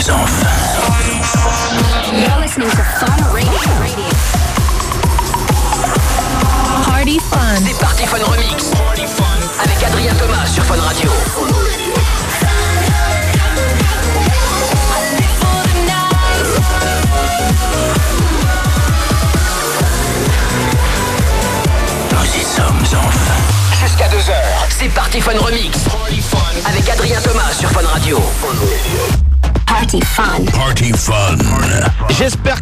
sommes enfin.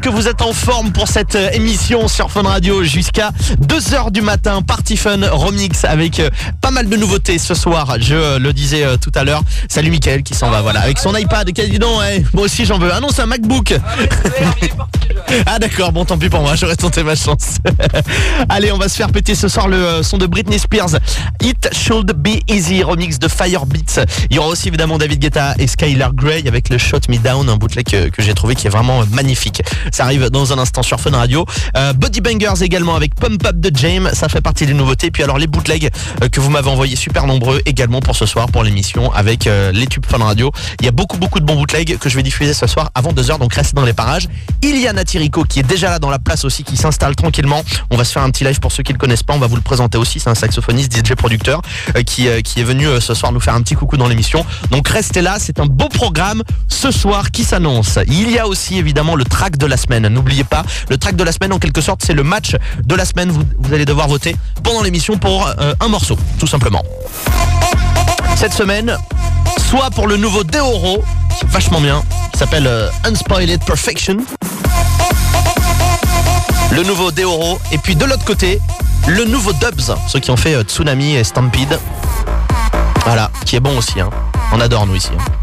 Que vous êtes en forme pour cette euh, émission sur Fun Radio jusqu'à 2h du matin. Party Fun Remix avec euh, pas mal de nouveautés ce soir. Je euh, le disais tout à l'heure. Salut Mickaël qui s'en va, voilà. Avec son iPad. Dis donc, eh, moi aussi j'en veux. Ah non, c'est un MacBook. Ah d'accord, bon tant pis pour moi, j'aurais tenté ma chance. Allez, on va se faire péter ce soir le son de Britney Spears. It Should Be Easy, remix de Firebeats. Il y aura aussi évidemment David Guetta et Skylar Grey avec le Shot Me Down, un bootleg que, que j'ai trouvé qui est vraiment magnifique. Ça arrive dans un instant sur Fun Radio. Euh, Body Bangers également avec Pump Up de James, ça fait partie des nouveautés. Puis alors les bootlegs euh, que vous m'avez envoyés super nombreux également pour ce soir pour l'émission avec euh, les tubes Fun Radio. Il y a beaucoup beaucoup de bons bootlegs que je vais diffuser ce soir avant 2h donc restez dans les parages. Il y a Natirico qui est déjà là dans la place aussi qui s'installe tranquillement. On va se faire un petit live pour ceux qui le connaissent pas, on va vous le présenter aussi, c'est un saxophoniste DJ producteur euh, qui qui est venu ce soir nous faire un petit coucou dans l'émission. Donc restez là, c'est un beau programme ce soir qui s'annonce. Il y a aussi évidemment le track de la N'oubliez pas, le track de la semaine en quelque sorte, c'est le match de la semaine. Vous, vous allez devoir voter pendant l'émission pour euh, un morceau, tout simplement. Cette semaine, soit pour le nouveau Deoro, qui est vachement bien, qui s'appelle euh, Unspoiled Perfection. Le nouveau Deoro. Et puis de l'autre côté, le nouveau Dubs, ceux qui ont fait euh, Tsunami et Stampede. Voilà, qui est bon aussi. hein. On adore nous ici. hein.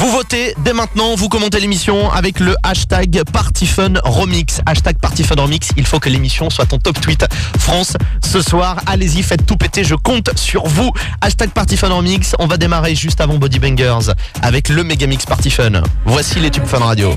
Vous votez dès maintenant, vous commentez l'émission avec le hashtag PartyFunRemix. Hashtag PartyFunRemix, il faut que l'émission soit en top tweet France ce soir. Allez-y, faites tout péter, je compte sur vous. Hashtag PartyFunRemix, on va démarrer juste avant Body Bangers avec le Megamix Party Fun. Voici les tubes Fun Radio.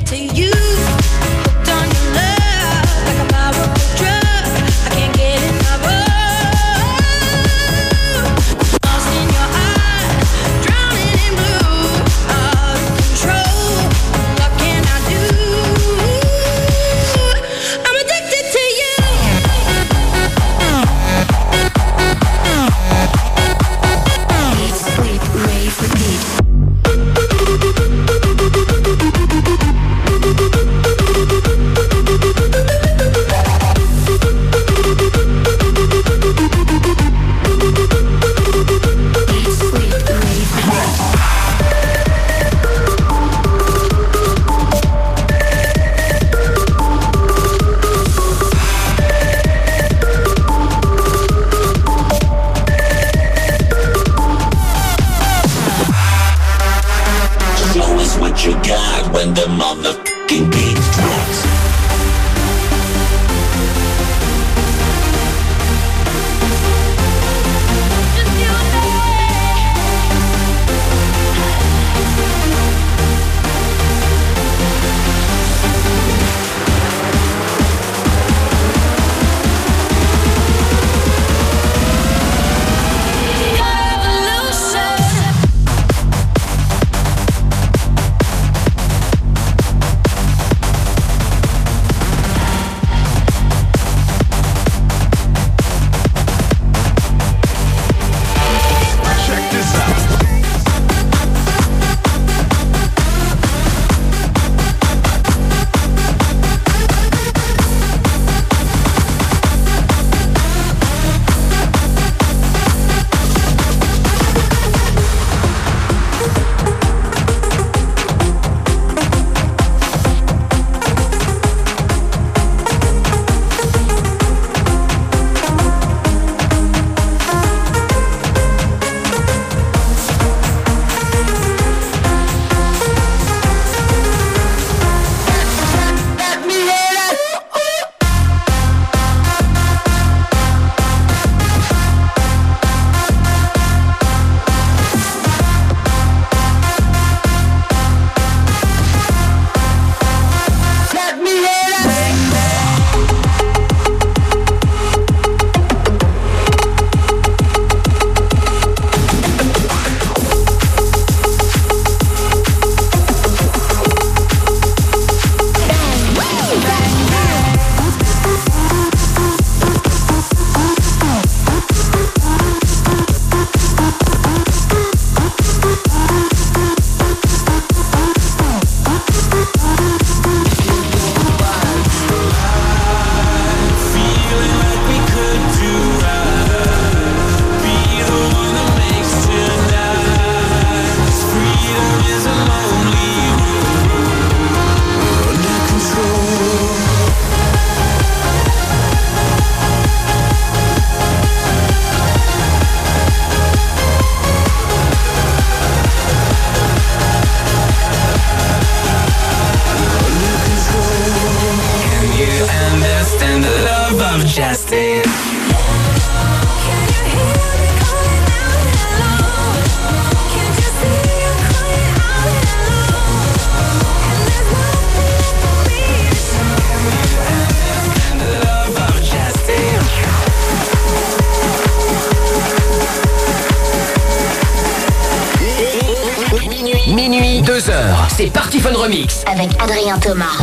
Thomas.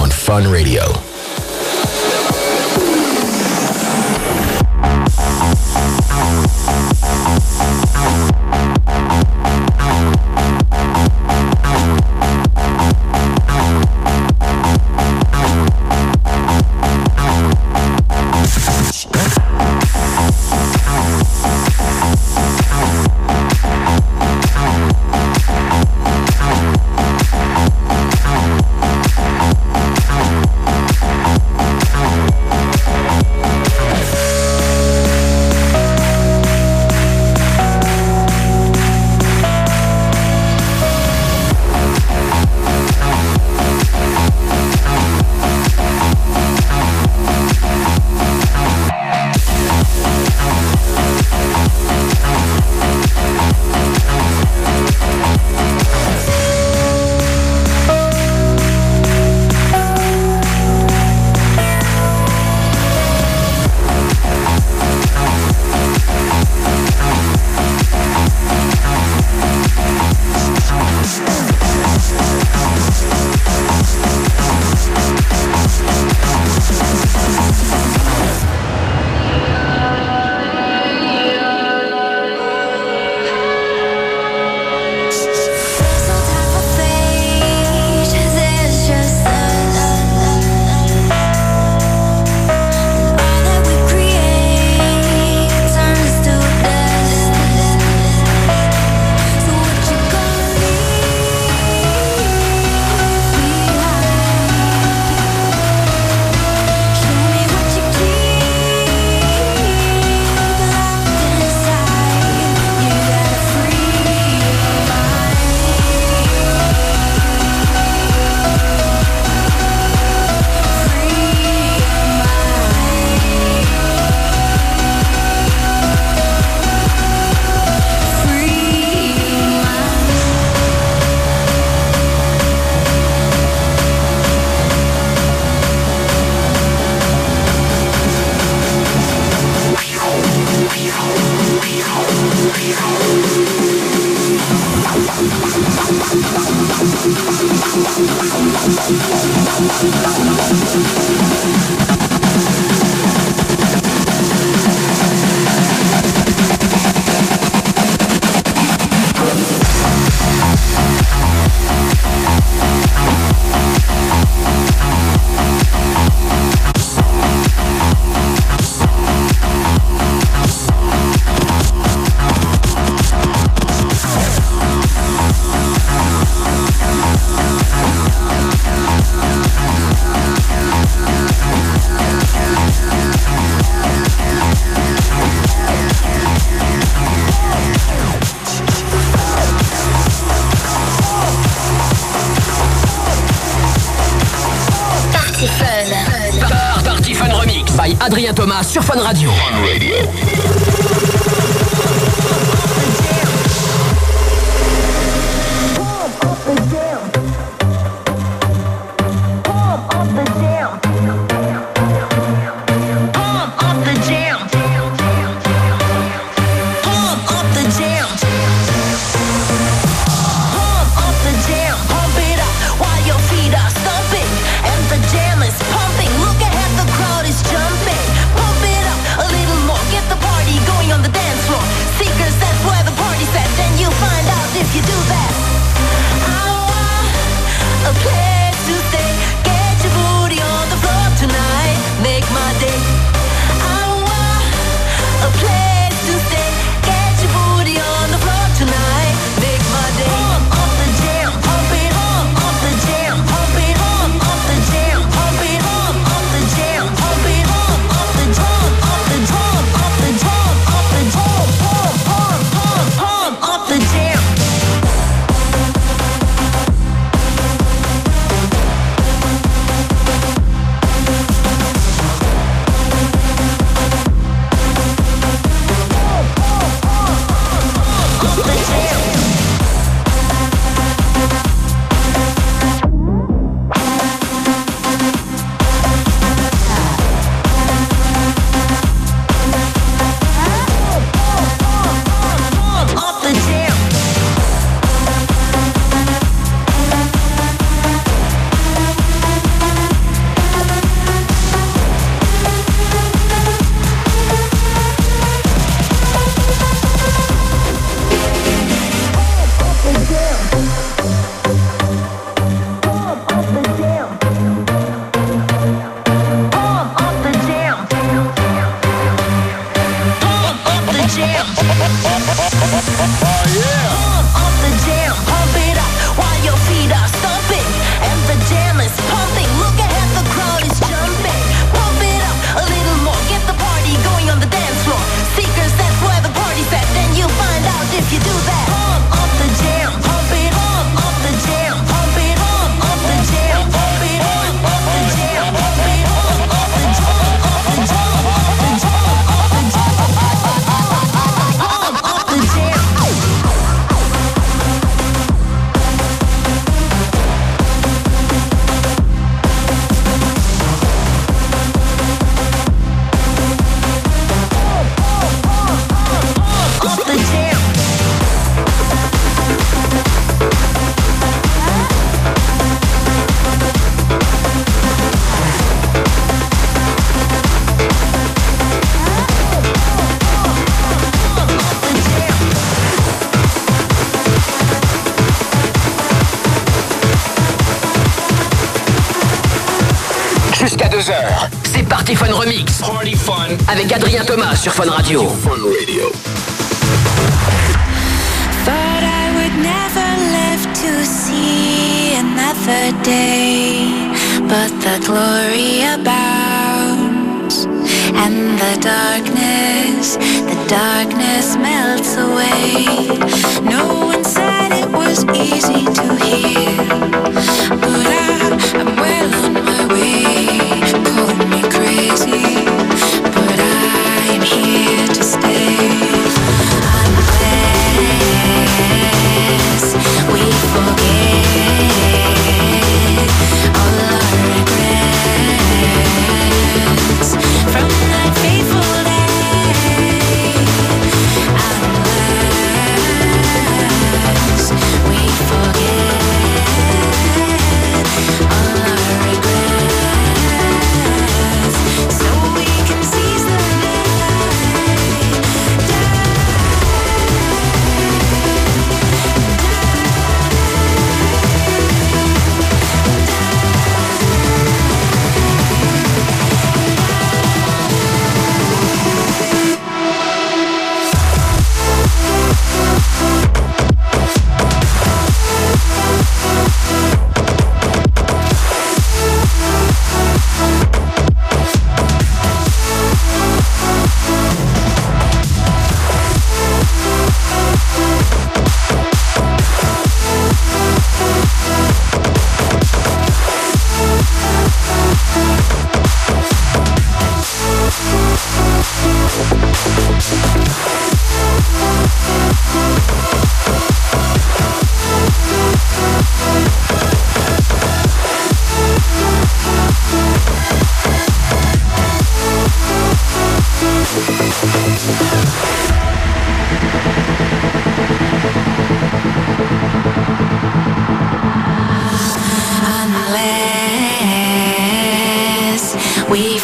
Sur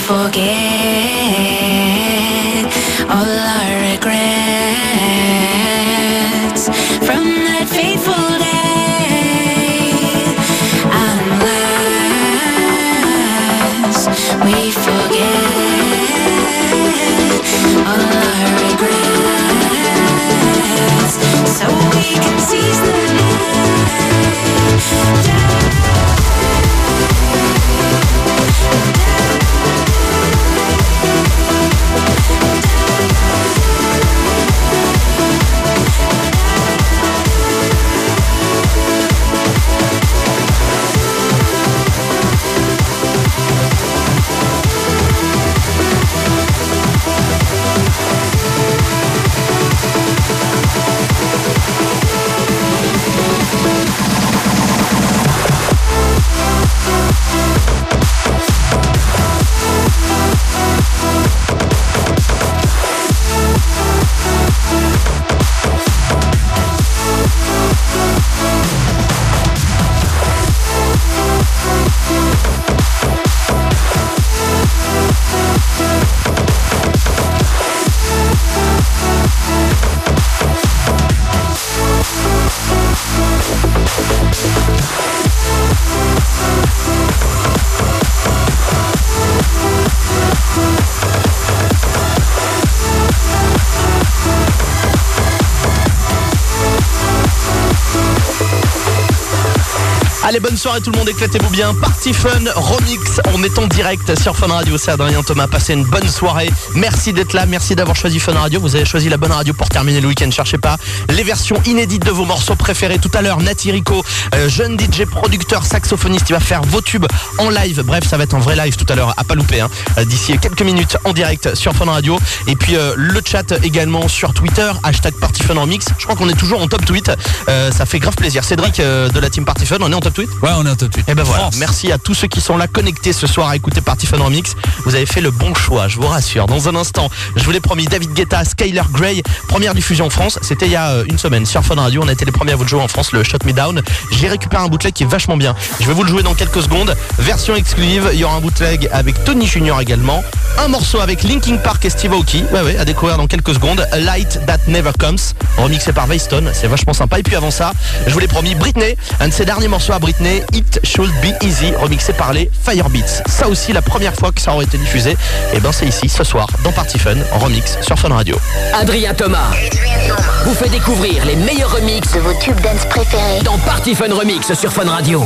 forget soirée tout le monde, éclatez-vous bien. Party Fun Remix, on est en direct sur Fun Radio. C'est Adrien Thomas, passez une bonne soirée. Merci d'être là, merci d'avoir choisi Fun Radio. Vous avez choisi la bonne radio pour terminer le week-end. Cherchez pas les versions inédites de vos morceaux préférés. Tout à l'heure, Nati Rico, euh, jeune DJ, producteur, saxophoniste, il va faire vos tubes en live. Bref, ça va être un vrai live tout à l'heure, à pas louper. hein. Euh, D'ici quelques minutes en direct sur Fun Radio. Et puis euh, le chat également sur Twitter, hashtag Party Fun Remix. Je crois qu'on est toujours en top tweet. Ça fait grave plaisir. Cédric de la team Party Fun, on est en top tweet? On est et ben voilà, France. merci à tous ceux qui sont là connectés ce soir à écouter Party Fun Remix. Vous avez fait le bon choix, je vous rassure. Dans un instant, je vous l'ai promis, David Guetta, Skyler Grey, première diffusion en France. C'était il y a euh, une semaine sur Fun Radio. On a été les premiers à vous le jouer en France, le Shut Me Down. J'ai récupéré un bootleg qui est vachement bien. Je vais vous le jouer dans quelques secondes. Version exclusive, il y aura un bootleg avec Tony Junior également. Un morceau avec Linkin Park et Steve Aoki. Ouais, ouais, à découvrir dans quelques secondes. A Light That Never Comes, remixé par Veystone. C'est vachement sympa. Et puis avant ça, je vous l'ai promis, Britney, un de ses derniers morceaux à Britney, It Should Be Easy, remixé par les Firebeats. Ça aussi, la première fois que ça aurait été diffusé, et ben c'est ici, ce soir, dans Party Fun, en remix sur Fun Radio. Adrien Thomas vous fait découvrir les meilleurs remixes De vos tubes dance préférés. dans Party Fun Remix sur Fun Radio.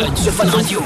Fun, sur Fun Radio.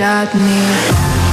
shot me.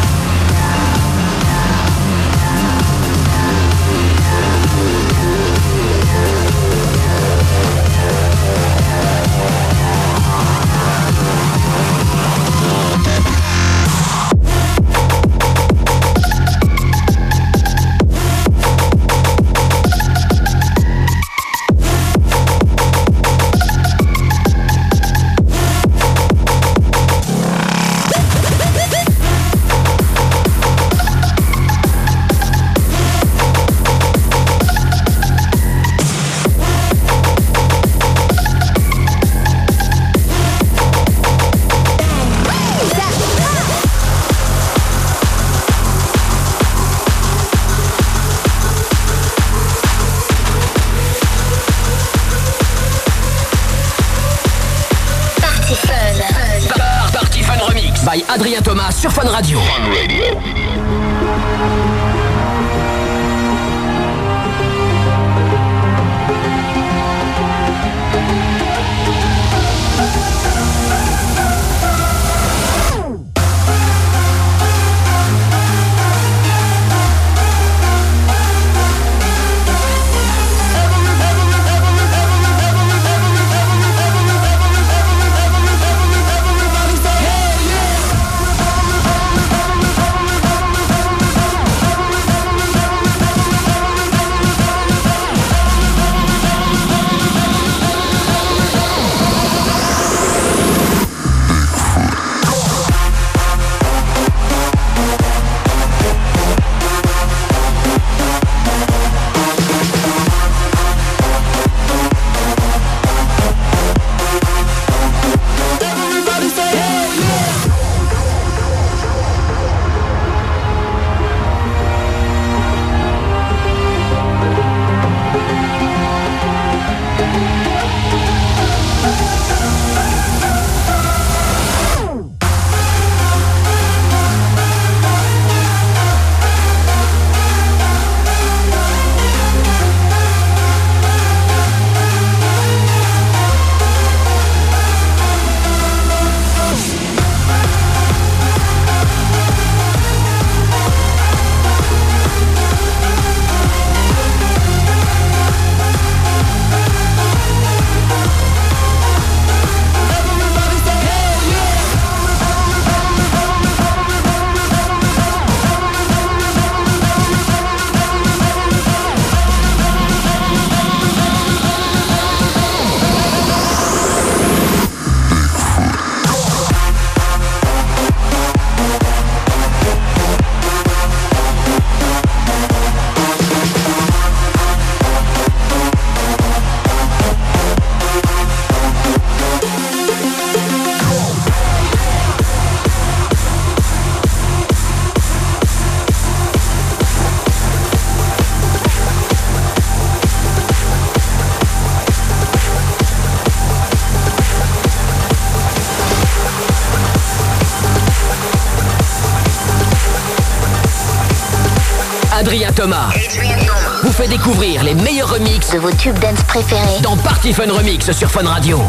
sur Fun Radio. Fun Radio. les meilleurs remixes de vos tubes dance préférés dans Party Fun Remix sur Fun Radio.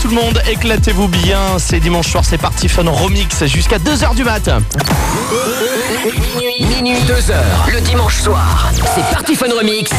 Tout le monde. Éclatez-vous bien. C'est dimanche soir, c'est parti Fun Remix jusqu'à 2h du mat. Minuit, minuit, 2h, le dimanche soir. C'est Party Fun Remix.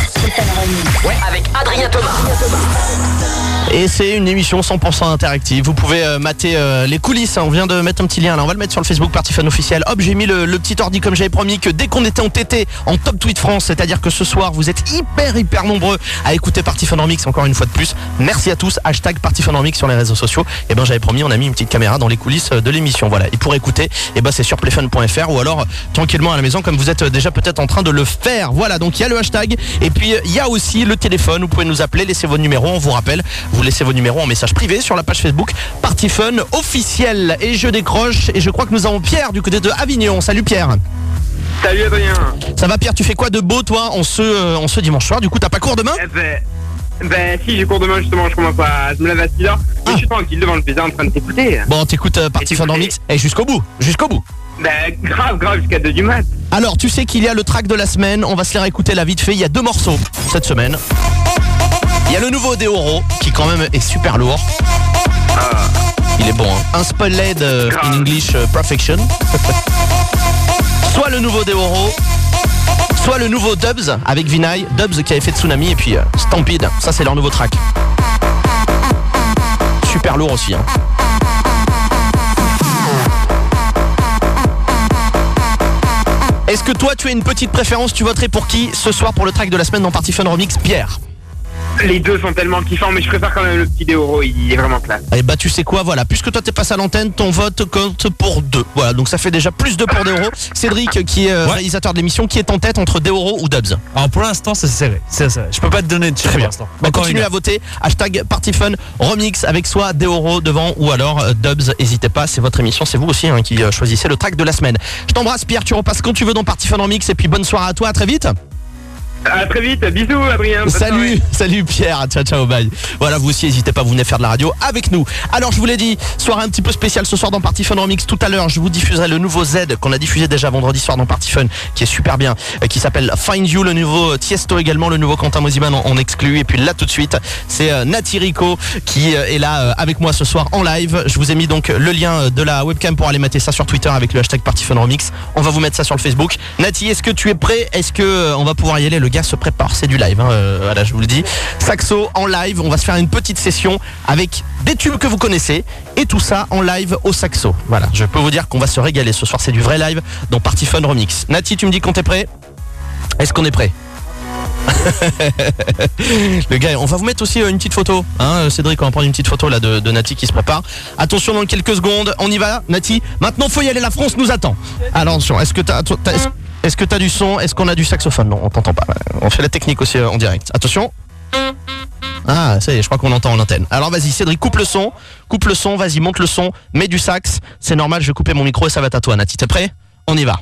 Ouais, avec Adrien Thomas. Et c'est une émission 100% interactive. Vous pouvez euh, mater euh, les coulisses. hein. On vient de mettre un petit lien là. On va le mettre sur le Facebook Party Fun officiel. Hop, j'ai mis le, petit ordi comme j'avais promis que dès qu'on était en TT en top tweet France, c'est-à-dire que ce soir vous êtes hyper hyper nombreux à écouter Party Fun Remix encore une fois de plus. Merci à tous. Hashtag Party Fun Remix sur les réseaux sociaux. Et ben j'avais promis, on a mis une petite caméra dans les coulisses euh, de l'émission. Voilà. Et pour écouter, et ben c'est sur playfun.fr ou alors tranquillement à la maison comme vous êtes déjà peut-être en train de le faire. Voilà. Donc il y a le hashtag et puis il y a aussi le téléphone. Vous pouvez nous appeler, laissez vos numéros. On vous rappelle, laissez vos numéros en message privé sur la page Facebook Party Fun officiel. Et je décroche et je crois que nous avons Pierre du côté de Avignon. Salut Pierre. Salut Adrien Ça va Pierre? Tu fais quoi de beau toi en ce, euh, en ce dimanche soir? Du coup t'as pas cours demain? Eh ben, ben si j'ai cours demain justement, je commence à... Je me lève à 6h Ah. et je suis tranquille devant le plaisir en train de t'écouter. Bon t'écoutes euh, Party Fun tu- Remix et jusqu'au bout. Jusqu'au bout. Ben grave, grave, jusqu'à 2 du mat. Alors, tu sais qu'il y a le track de la semaine. On va se les réécouter là vite fait. Il y a deux morceaux cette semaine. Il y a le nouveau Deoro qui quand même est super lourd. Il est bon. Hein. Un spoiled euh, in. English euh, perfection. soit le nouveau Deoro, soit le nouveau Dubs avec Vinay. Dubs qui avait fait Tsunami et puis euh, Stampede. Ça c'est leur nouveau track. Super lourd aussi. Hein. Est-ce que toi tu as une petite préférence? Tu voterais pour qui ce soir pour le track de la semaine dans Party Fun Remix? Pierre Les deux sont tellement kiffants, mais je préfère quand même le petit Deoro, il est vraiment classe. Eh bah tu sais quoi, voilà, puisque toi t'es passé à l'antenne, ton vote compte pour deux. Voilà, donc ça fait déjà plus de pour Deoro. Cédric, qui est euh, Ouais. réalisateur de l'émission, qui est en tête entre Deoro ou Dubs. Alors pour l'instant, c'est serré. C'est serré. Je peux pas te donner de chiffre Très pour l'instant. Bah, une à voter. Hashtag PartyFun Remix avec soit Deoro devant ou alors euh, Dubs. N'hésitez pas, c'est votre émission, c'est vous aussi hein, qui euh, choisissez le track de la semaine. Je t'embrasse Pierre, tu repasses quand tu veux dans Party Fun Remix et puis bonne soirée à toi, à très vite. À très vite, bisous Adrien. Salut, salut Pierre, ciao ciao bye. Voilà, vous aussi n'hésitez pas, vous venez faire de la radio avec nous. Alors je vous l'ai dit, soirée un petit peu spéciale ce soir dans Party Fun Remix. Tout à l'heure, je vous diffuserai le nouveau Z qu'on a diffusé déjà vendredi soir dans Party Fun, qui est super bien, euh, qui s'appelle Find You, le nouveau Tiesto également, le nouveau Quentin Mosiman en, en exclu. Et puis là tout de suite, c'est euh, Nati Rico qui euh, est là avec moi ce soir en live. Je vous ai mis donc le lien de la webcam pour aller mettre ça sur Twitter avec le hashtag Party Fun Remix. On va vous mettre ça sur le Facebook. Nati, est-ce que tu es prêt? Est-ce que on va pouvoir y aller Le gars se prépare, c'est du live. hein, euh, voilà, je vous le dis. Saxo en live. On va se faire une petite session avec des tubes que vous connaissez et tout ça en live au saxo. Voilà, je peux vous dire qu'on va se régaler ce soir. C'est du vrai live dans Party Fun Remix. Nati, tu me dis qu'on est prêt? Est-ce qu'on est prêt? Le gars, on va vous mettre aussi euh, une petite photo. Hein, Cédric, on va prendre une petite photo là de, Nati qui se prépare. Attention dans quelques secondes, on y va, Nati. Maintenant, faut y aller, la France nous attend. Attention, est-ce que t'as, est-ce que t'as du son? Est-ce qu'on a du saxophone? Non, on t'entend pas. On fait la technique aussi euh, en direct. Attention. Ah, ça y est, je crois qu'on entend en antenne. Alors vas-y, Cédric, coupe le son. Coupe le son, vas-y, monte le son, mets du sax. C'est normal, je vais couper mon micro et ça va à toi, Nati. T'es prêt? On y va.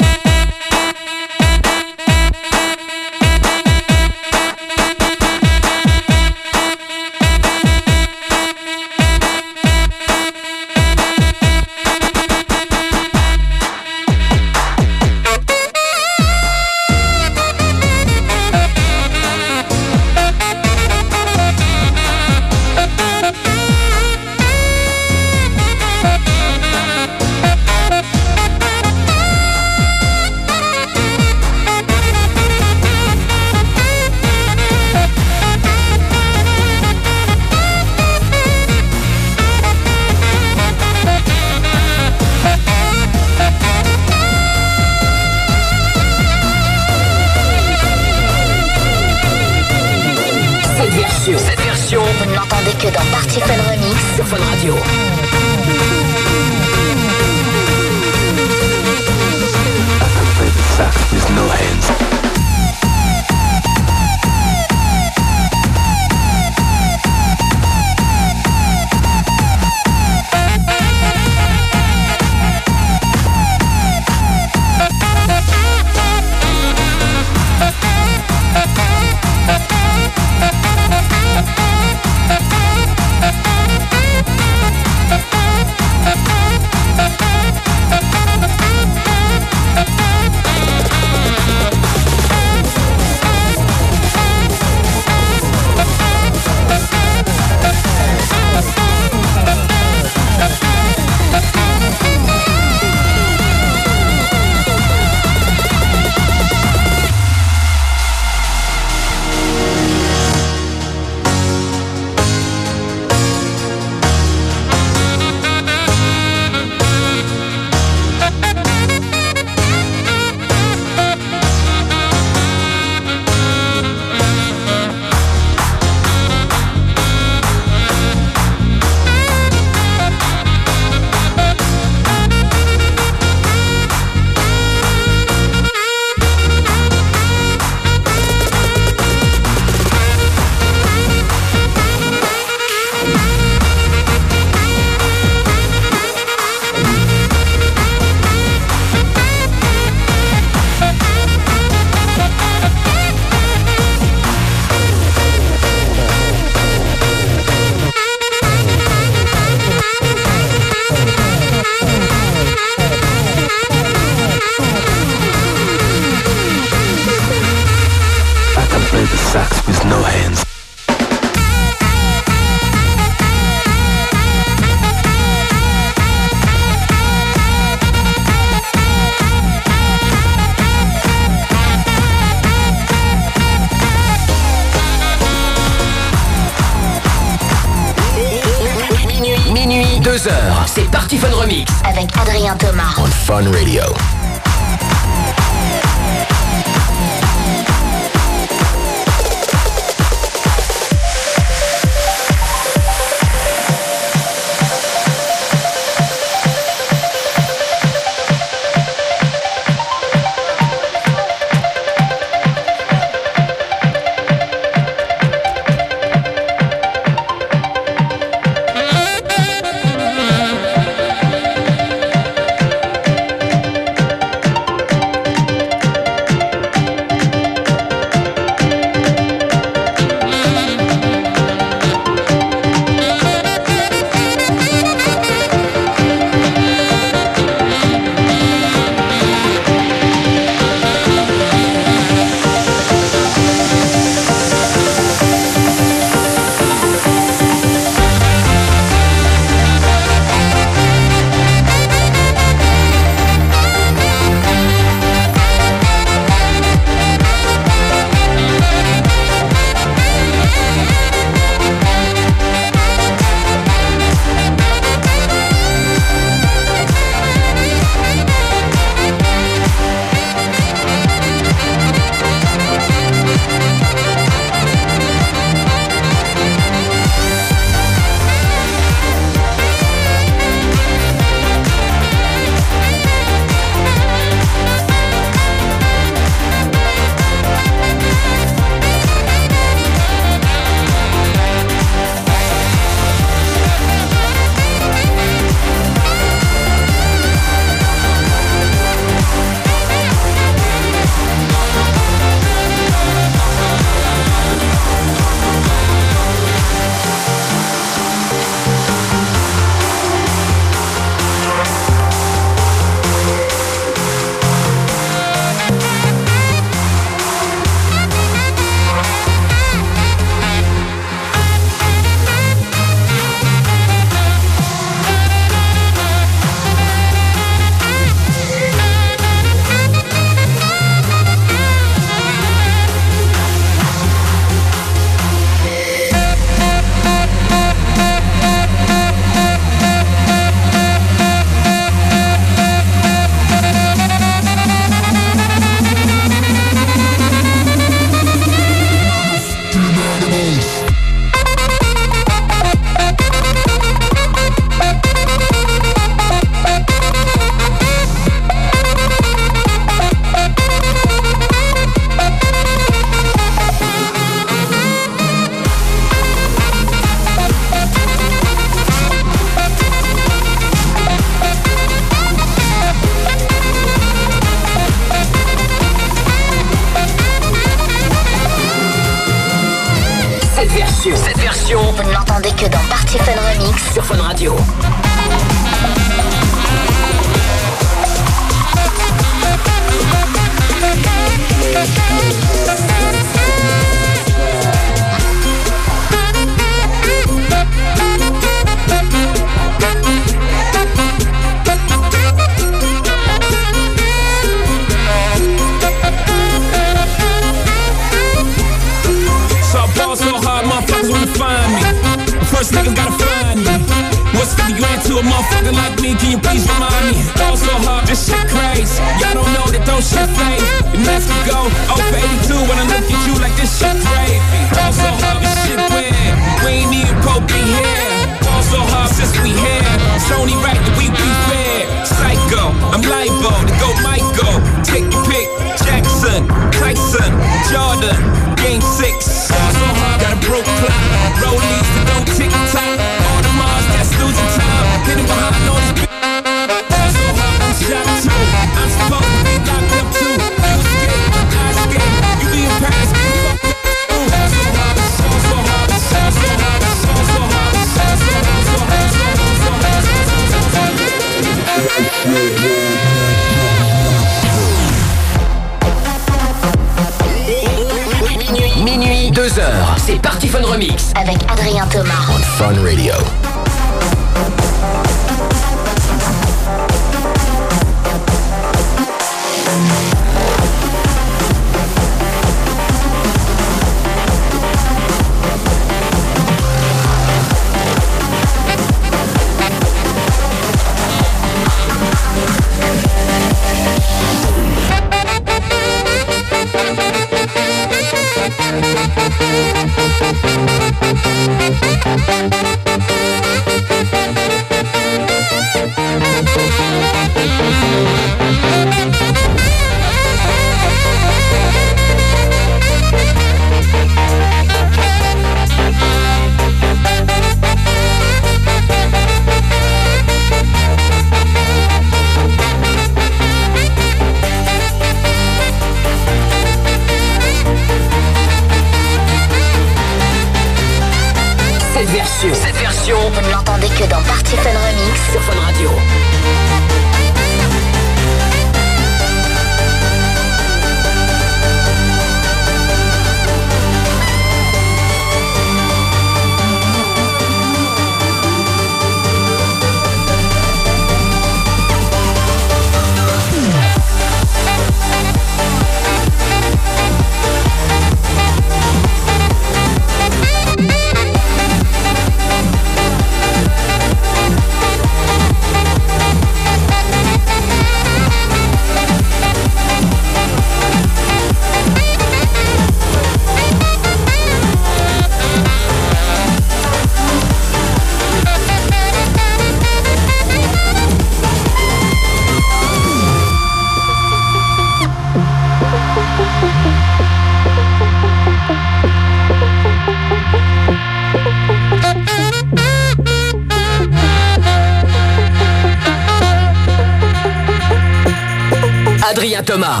Thomas.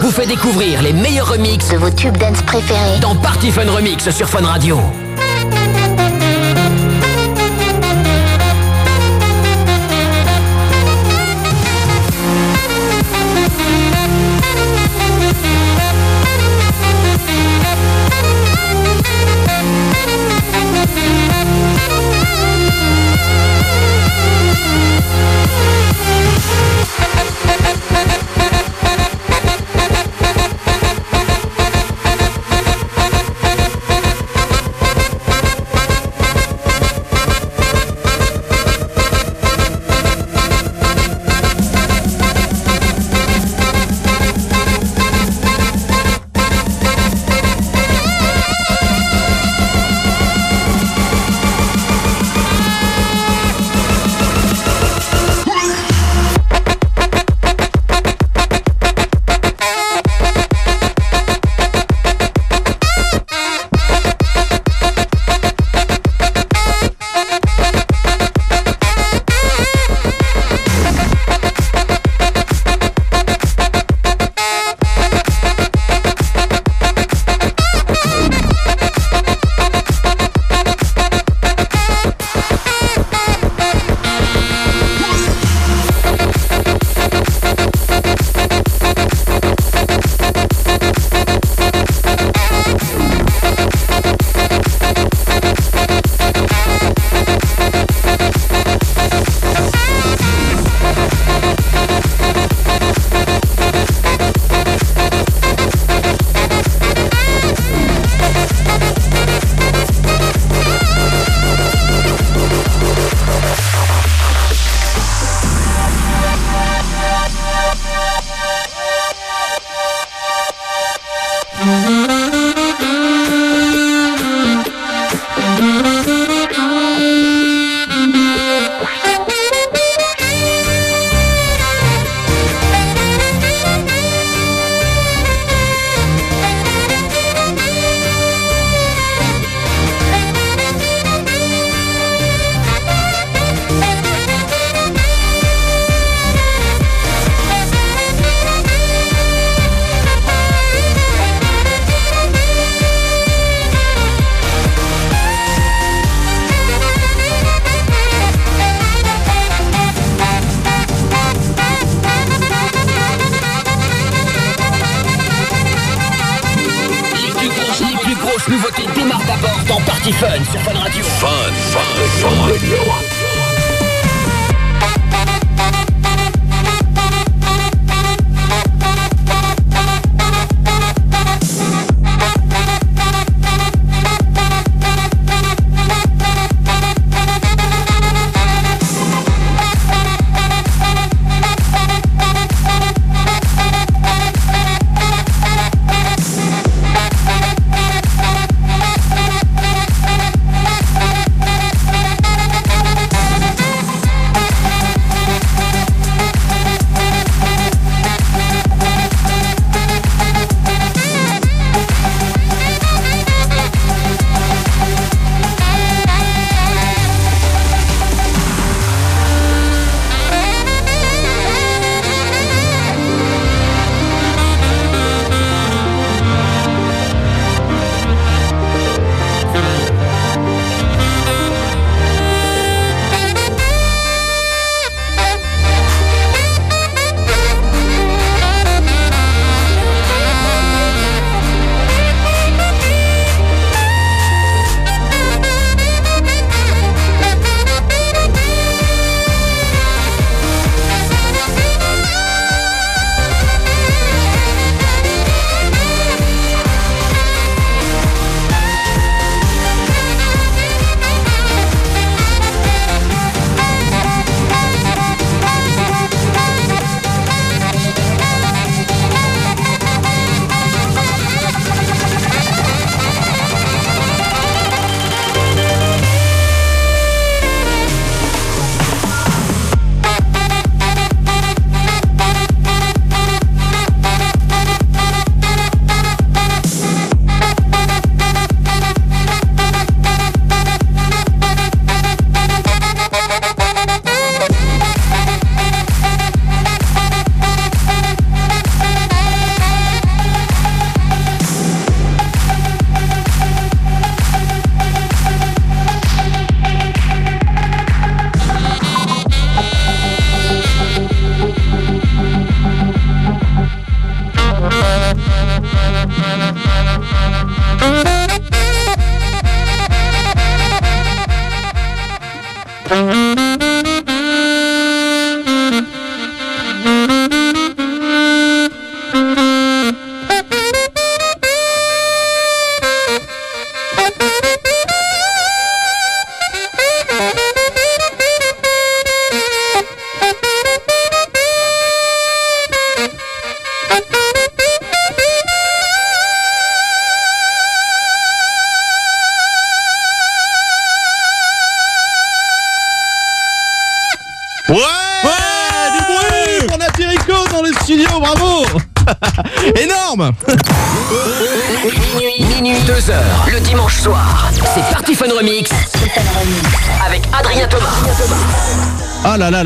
Vous fait découvrir les meilleurs remixes de vos tubes dance préférés dans Party Fun Remix sur Fun Radio.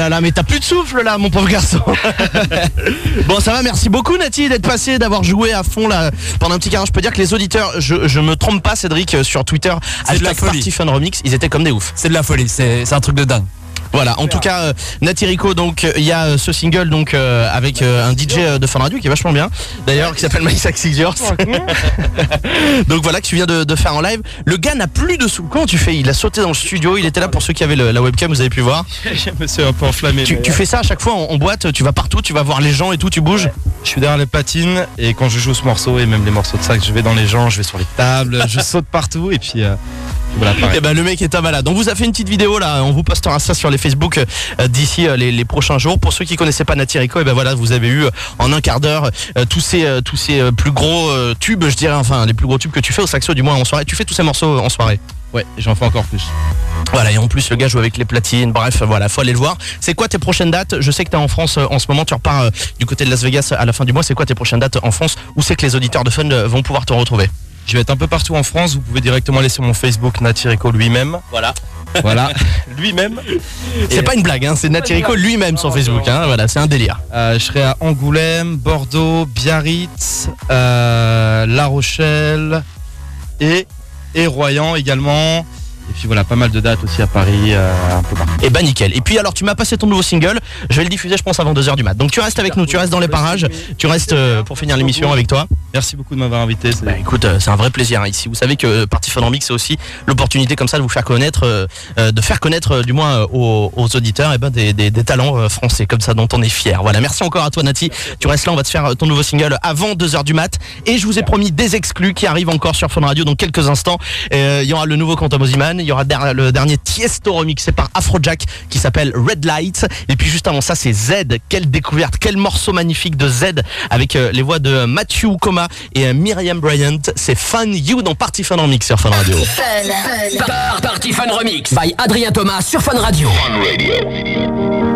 Là mais t'as plus de souffle là, mon pauvre garçon. bon, ça va, merci beaucoup Nati d'être passé, d'avoir joué à fond là pendant un petit quart. Je peux dire que les auditeurs, je, je me trompe pas, Cédric, euh, sur Twitter, hashtag folie. Party Fun Remix, ils étaient comme des oufs. C'est de la folie, c'est c'est un truc de dingue. Voilà, en tout cas, euh, Nati Rico, donc euh, il y a euh, ce single donc euh, avec euh, un DJ euh, de Fun Radio qui est vachement bien, d'ailleurs qui s'appelle My Sexy Yours. donc voilà que tu viens de, de faire en live. Le gars n'a plus de sous. Comment tu fais? Il a sauté dans le studio, il était là pour ceux qui avaient le- la webcam, vous avez pu voir. Je me suis un peu enflammé. Tu, mais, tu euh, fais ça à chaque fois en, en boîte, tu vas partout, tu vas voir les gens et tout, tu bouges? Je suis derrière les platines et quand je joue ce morceau et même les morceaux de sax, je vais dans les gens, je vais sur les tables, je saute partout et puis euh, voilà. Et ben le mec est un malade. On vous a fait une petite vidéo là, on vous postera ça sur les Facebook euh, d'ici euh, les, les prochains jours. Pour ceux qui connaissaient pas Nati Rico, et ben voilà, vous avez eu euh, en un quart d'heure tous ces tous ces plus gros tubes, je dirais, enfin les plus gros tubes que tu fais au saxo du moins en soirée. Tu fais tous ces morceaux en soirée. Ouais, j'en fais encore plus. Voilà, et en plus le gars joue avec les platines. Bref, voilà, faut aller le voir. C'est quoi tes prochaines dates? Je sais que tu es en France en ce moment, tu repars euh, du côté de Las Vegas à la fin du mois. C'est quoi tes prochaines dates en France? Où c'est que les auditeurs de Fun vont pouvoir te retrouver? Je vais être un peu partout en France, vous pouvez directement aller sur mon Facebook Natirico lui-même. Voilà. Voilà, lui-même. C'est pas une blague, hein, c'est Nati Rico lui-même sur Facebook. Hein, voilà, c'est un délire. Euh, je serai à Angoulême, Bordeaux, Biarritz, euh, La Rochelle et, et Royan également. Et puis voilà, pas mal de dates aussi à Paris, euh, un peu partout. Et bah nickel. Et puis alors tu m'as passé ton nouveau single, je vais le diffuser je pense avant 2h du mat. Donc tu restes avec nous, tu restes dans les parages, tu restes euh, pour finir l'émission avec toi. Merci beaucoup de m'avoir invité. Bah écoute, euh, c'est un vrai plaisir hein, ici. Vous savez que Party Fun Remix c'est aussi l'opportunité comme ça de vous faire connaître, de faire connaître du moins aux, aux auditeurs et ben, des, des- des talents français comme ça dont on est fier. Voilà, merci encore à toi Nati. Tu restes là, on va te faire ton nouveau single avant 2h du mat. Et je vous ai promis des exclus qui arrivent encore sur Fun Radio dans quelques instants. Il y aura le nouveau Quentin Mosiman, il y aura le dernier Tiesto remixé par Afrojack qui s'appelle Red Light. Et puis juste avant ça, c'est Z. Quelle découverte, quel morceau magnifique de Z avec euh, les voix de Matthew Coma et euh, Myriam Bryant. C'est Fun You dans Party Fun Remix sur Fun Radio. Par Party Fun Remix by Adrien Thomas sur Fun Radio. Silent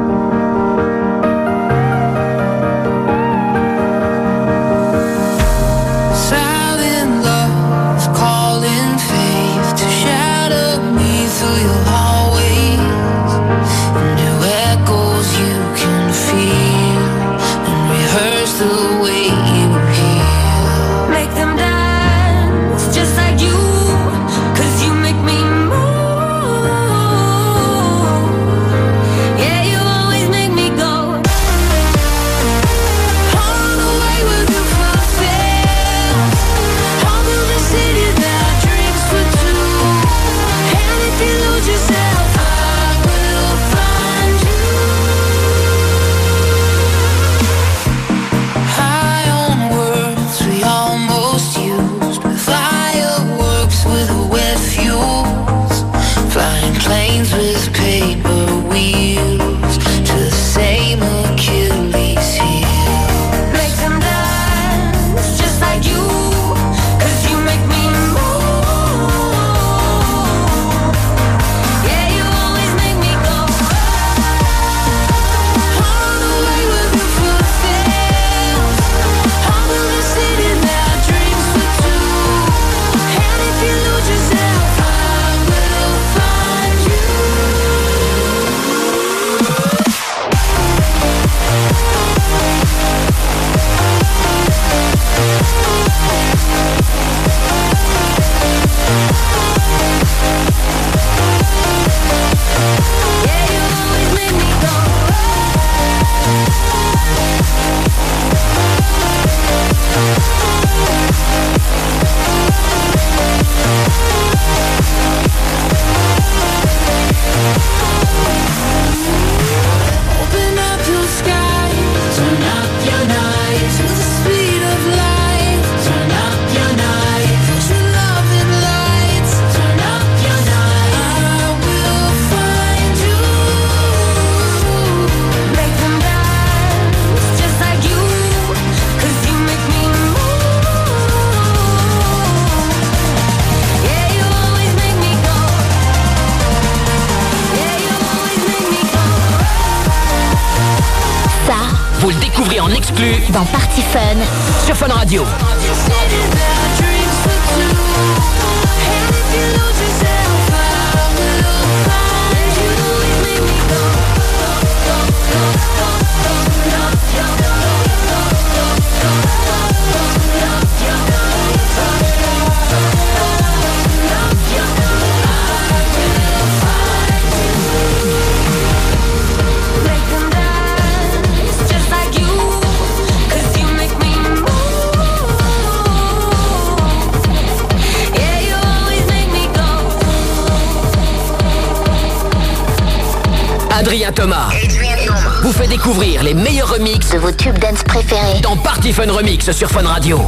En exclu dans Party Fun. sur Fun Radio. Adrien Thomas vous fait découvrir les meilleurs remixes De vos tubes dance préférés. dans Party Fun Remix sur Fun Radio.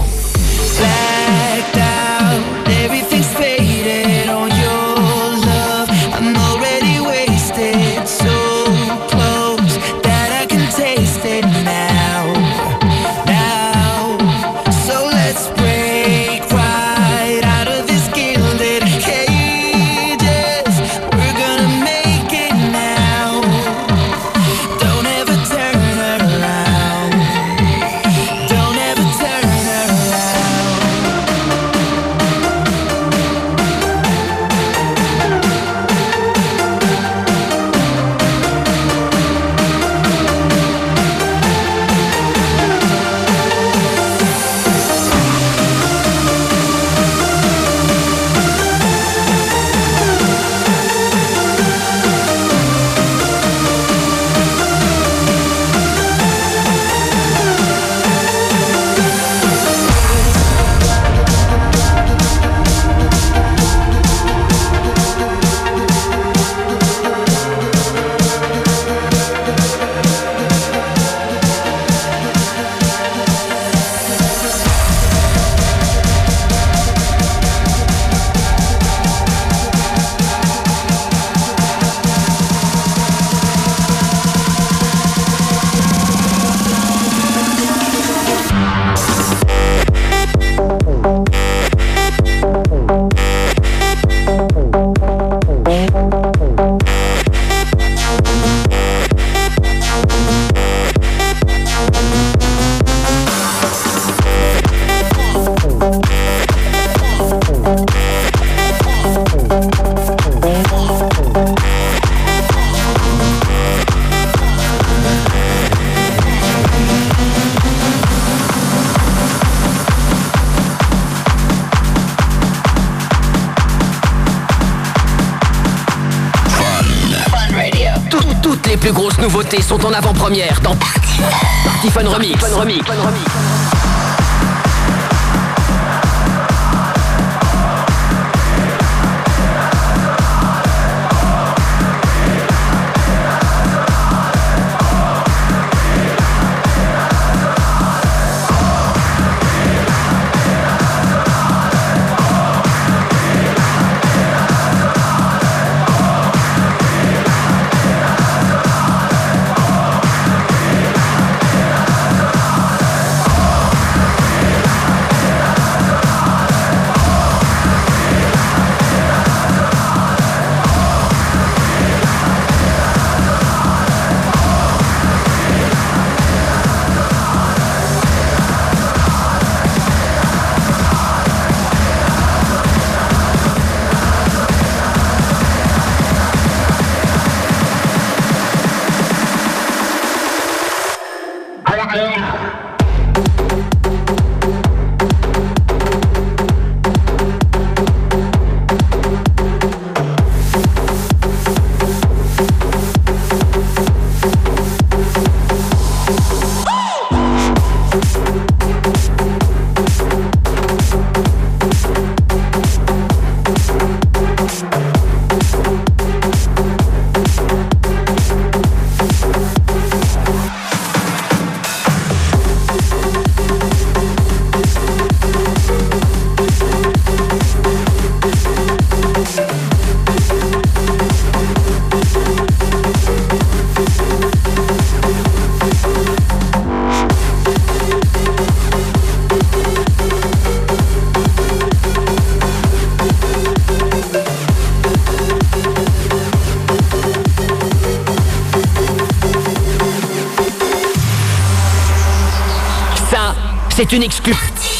Une exclu.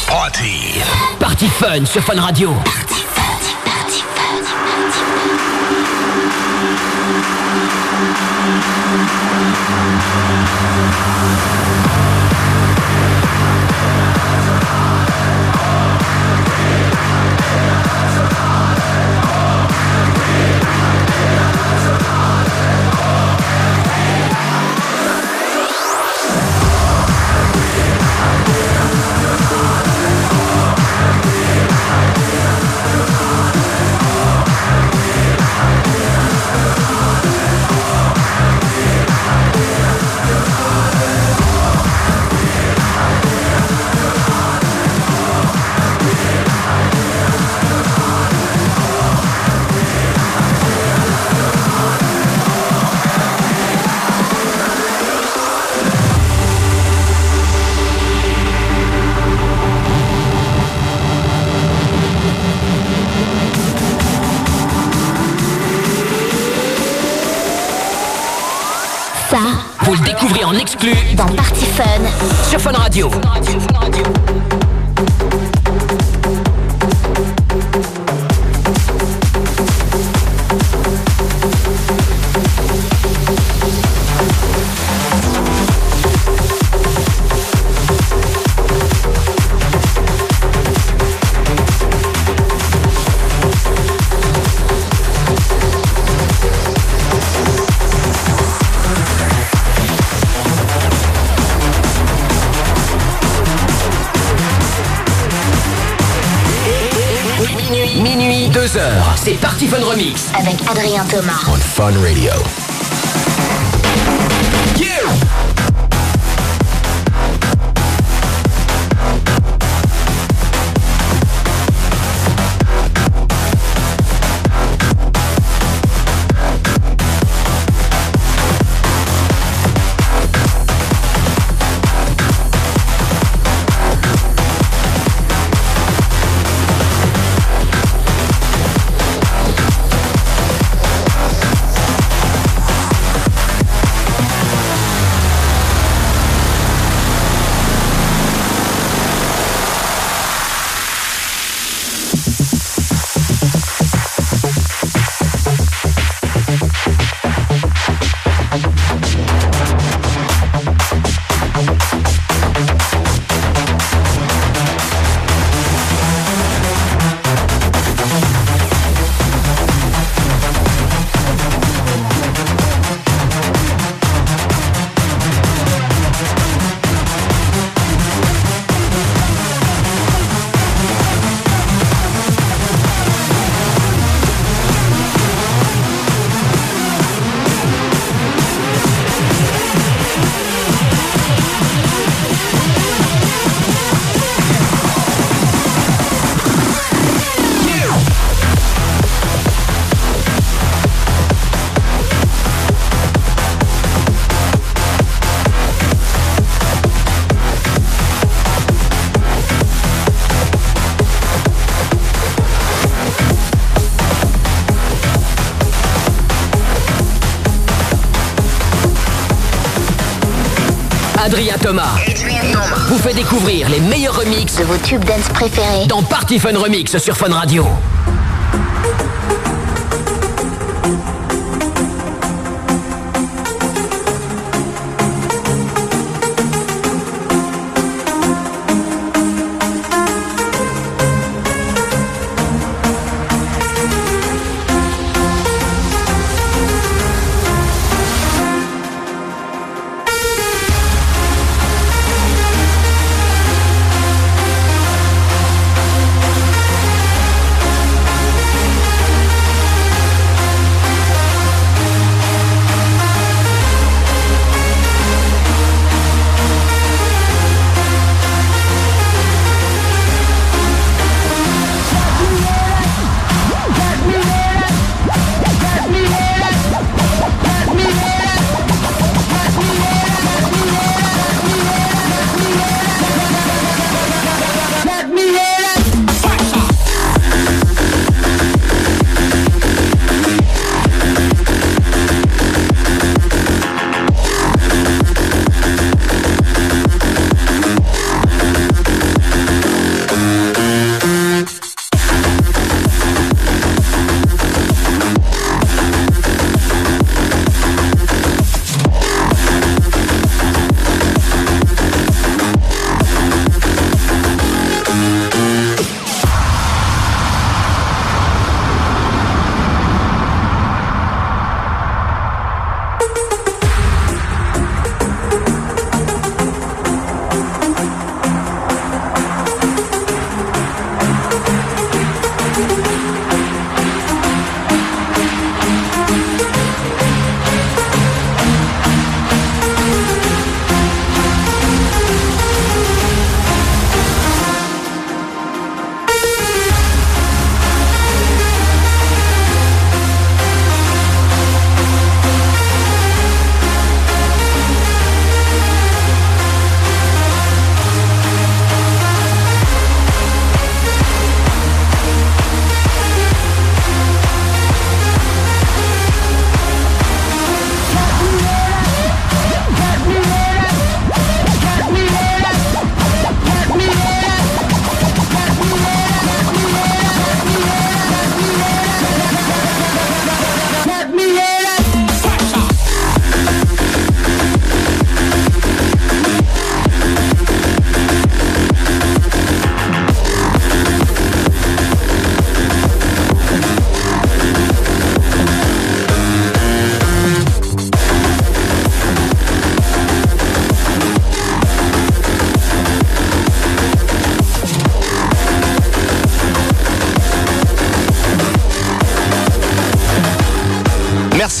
Party. Party Fun sur Fun Radio. Sur Fun Radio. Minuit, Remix. Avec Adrien Thomas. On Fun Radio. Adrien Thomas vous fait découvrir les meilleurs remixes De vos tubes dance préférés. dans Party Fun Remix sur Fun Radio.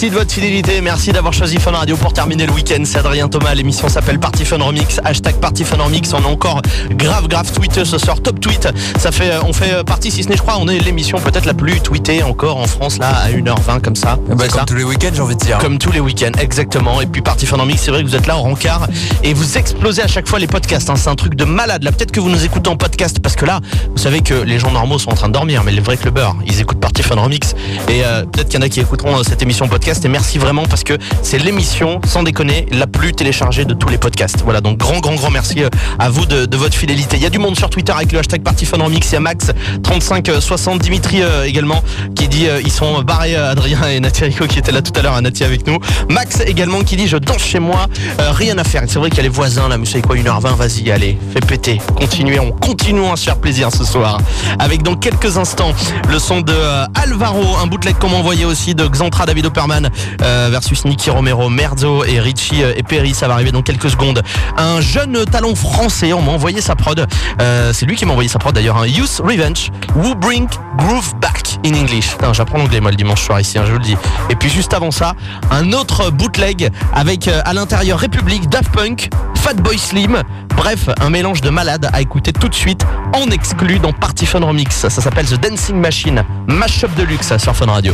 Merci de votre fidélité, merci d'avoir choisi Fun Radio pour terminer le week-end. C'est Adrien Thomas, l'émission s'appelle Party Fun Remix, hashtag Party Fun Remix. On est encore grave grave tweeteux ce soir, top tweet. Ça fait, euh, on fait partie, si ce n'est je crois, on est l'émission peut-être la plus tweetée encore en France là à 1h20 comme ça. Bah, C'est comme ça tous les week-ends, j'ai envie de dire. Comme tous les week-ends, exactement. Et puis Party Fun Remix, c'est vrai que vous êtes là en rencard et vous explosez à chaque fois les podcasts. hein. C'est un truc de malade. Là, peut-être que vous nous écoutez en podcast parce que là, vous savez que les gens normaux sont en train de dormir, mais les vrais clubbers, ils écoutent Party Fun Remix. Et euh, peut-être qu'il y en a qui écouteront euh, cette émission podcast. Et merci vraiment parce que c'est l'émission, sans déconner, la plus téléchargée de tous les podcasts. Voilà, donc grand, grand, grand merci euh, à vous de, votre fidélité. Il y a du monde sur Twitter avec le hashtag Party Fun Remix. Il y a Max 3560, Dimitri euh, également qui dit euh, ils sont barrés euh, Adrien et Nathia Rico qui étaient là tout à l'heure, à Nathia avec nous. Max également qui dit je danse chez moi, euh, rien à faire. C'est vrai qu'il y a les voisins là, mais savez quoi, 1h20, vas-y, allez, fais péter. Continuons, continuons à se faire plaisir ce soir. Avec dans quelques instants le son de euh, Alvaro, un bootleg comme envoyé aussi de Xantra David Opperman euh, versus Nicky Romero, Merzo et Richie euh, et Perry. Ça va arriver dans quelques secondes. Un jeune talent français, on m'a envoyé sa prod. Euh, c'est lui qui m'a envoyé sa prod d'ailleurs. Un Youth Revenge, Who Bring Groove Back in English. J'apprends l'anglais moi le dimanche soir ici, hein, je vous le dis. Et puis juste avant ça, un autre bootleg avec à l'intérieur République, Daft Punk, Fatboy Slim. Bref, un mélange de malades à écouter tout de suite en exclu dans Party Fun Remix. Ça s'appelle The Dancing Machine, mashup de luxe sur Fun Radio.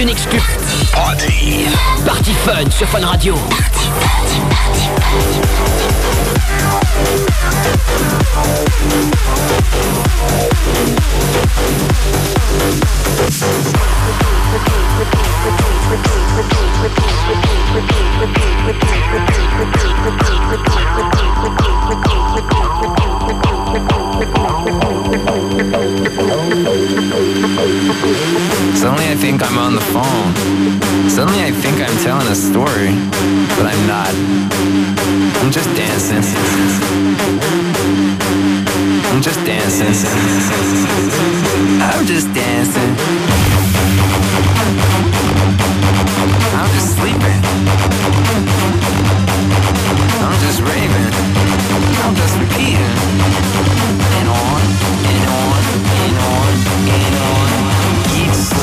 Une excuse. Party. Fun sur Fun Radio. Suddenly I think I'm on the phone. Suddenly I think I'm telling a story, but I'm not. I'm just dancing. I'm just dancing. I'm just dancing. I'm just sleeping. I'm just raving. I'm just repeating.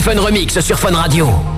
Fun Remix sur Fun Radio.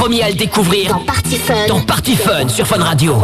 Premiers à le découvrir dans Party Fun. dans Party Fun sur Fun Radio.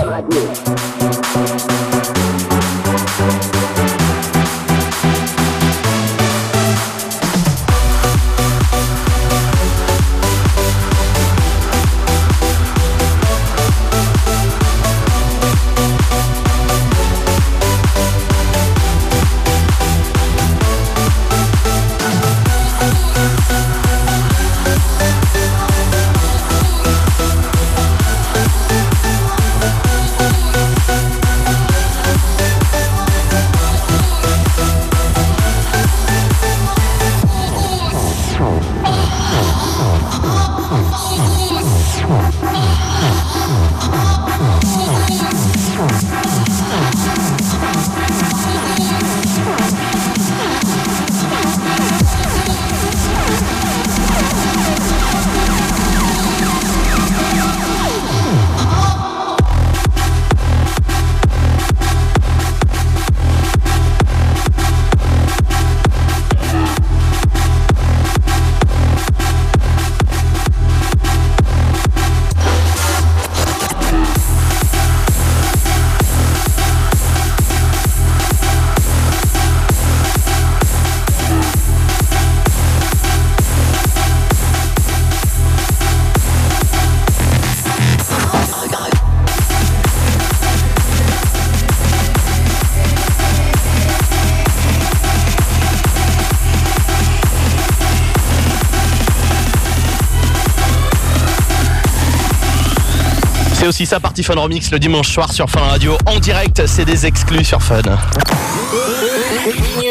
Aussi ça, Party Fun Remix le dimanche soir sur Fun Radio. En direct, c'est des exclus sur Fun.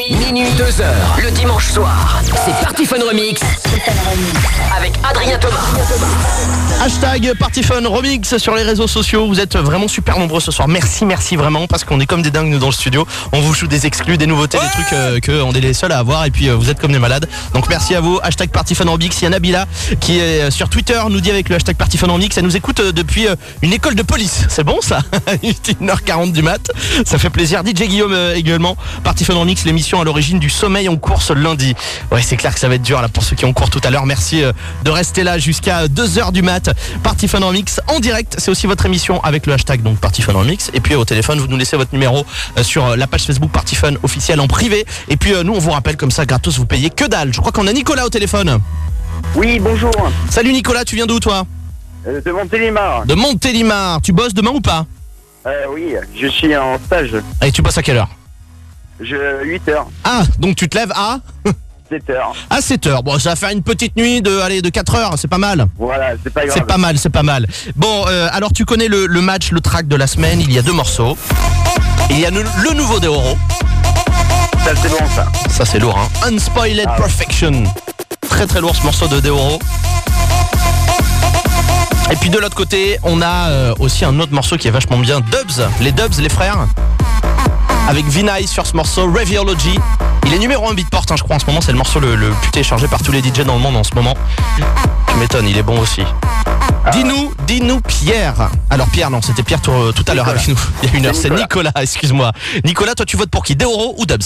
Minuit, 2 heures, le dimanche soir. C'est Party Fun Remix avec Adrien Thomas. Hashtag Party Fun Remix sur les réseaux sociaux. Vous êtes vraiment super nombreux ce soir. Merci, merci vraiment parce qu'on est comme des dingues nous dans le studio. On vous joue des exclus, des nouveautés, des trucs euh, que on est les seuls à avoir et puis euh, vous êtes comme des malades. Donc merci à vous. Hashtag Party Fun Remix. Il y a Nabila qui est euh, sur Twitter nous dit avec le hashtag Party Fun Remix. Elle nous écoute depuis une école de police. C'est bon ça? Il est 1h40 du mat. Ça fait plaisir. DJ Guillaume également. Party Fun Remix, l'émission à l'origine du sommeil en course lundi. Ouais, c'est clair que ça va être dur là pour ceux qui ont cours tout à l'heure. Merci de rester là jusqu'à 2h du mat. Party Fun Remix en direct. C'est aussi votre émission avec le hashtag donc Party Fun Remix. Et puis au téléphone, vous nous laissez votre numéro euh, sur euh, la page Facebook Party Fun officielle en privé. Et puis euh, nous, on vous rappelle comme ça, gratos, vous payez que dalle. Je crois qu'on a Nicolas au téléphone. Oui, bonjour. Salut Nicolas, tu viens d'où toi? Euh, de Montélimar. De Montélimar. Tu bosses demain ou pas? Euh, oui, je suis en stage. Et tu bosses à quelle heure? Je 8 heures. Ah, donc tu te lèves à? 7h. À 7h. Bon, ça va faire une petite nuit de, allez, de 4 heures, c'est pas mal. Voilà, c'est pas grave. C'est pas mal, c'est pas mal. Bon, euh, alors tu connais le, le match, le track de la semaine, il y a deux morceaux. Il y a le, le nouveau Deoro. Ça, c'est bon, ça. Ça c'est lourd, hein. Unspoiled Ah. Perfection. Très très lourd ce morceau de Deoro. Et puis de l'autre côté, on a euh, aussi un autre morceau qui est vachement bien, Dubs, les Dubs, les frères. Avec Vinay sur ce morceau, Radiology. Il est numéro 1 beatport, hein, je crois, en ce moment. C'est le morceau le, le plus téléchargé par tous les DJ dans le monde en ce moment. Tu m'étonnes, il est bon aussi. Dis-nous, dis-nous Pierre. Alors Pierre, non, c'était Pierre tout, tout à l'heure avec nous. Il y a une heure, c'est Nicolas, excuse-moi. Nicolas, toi tu votes pour qui? Deoro ou Dubs?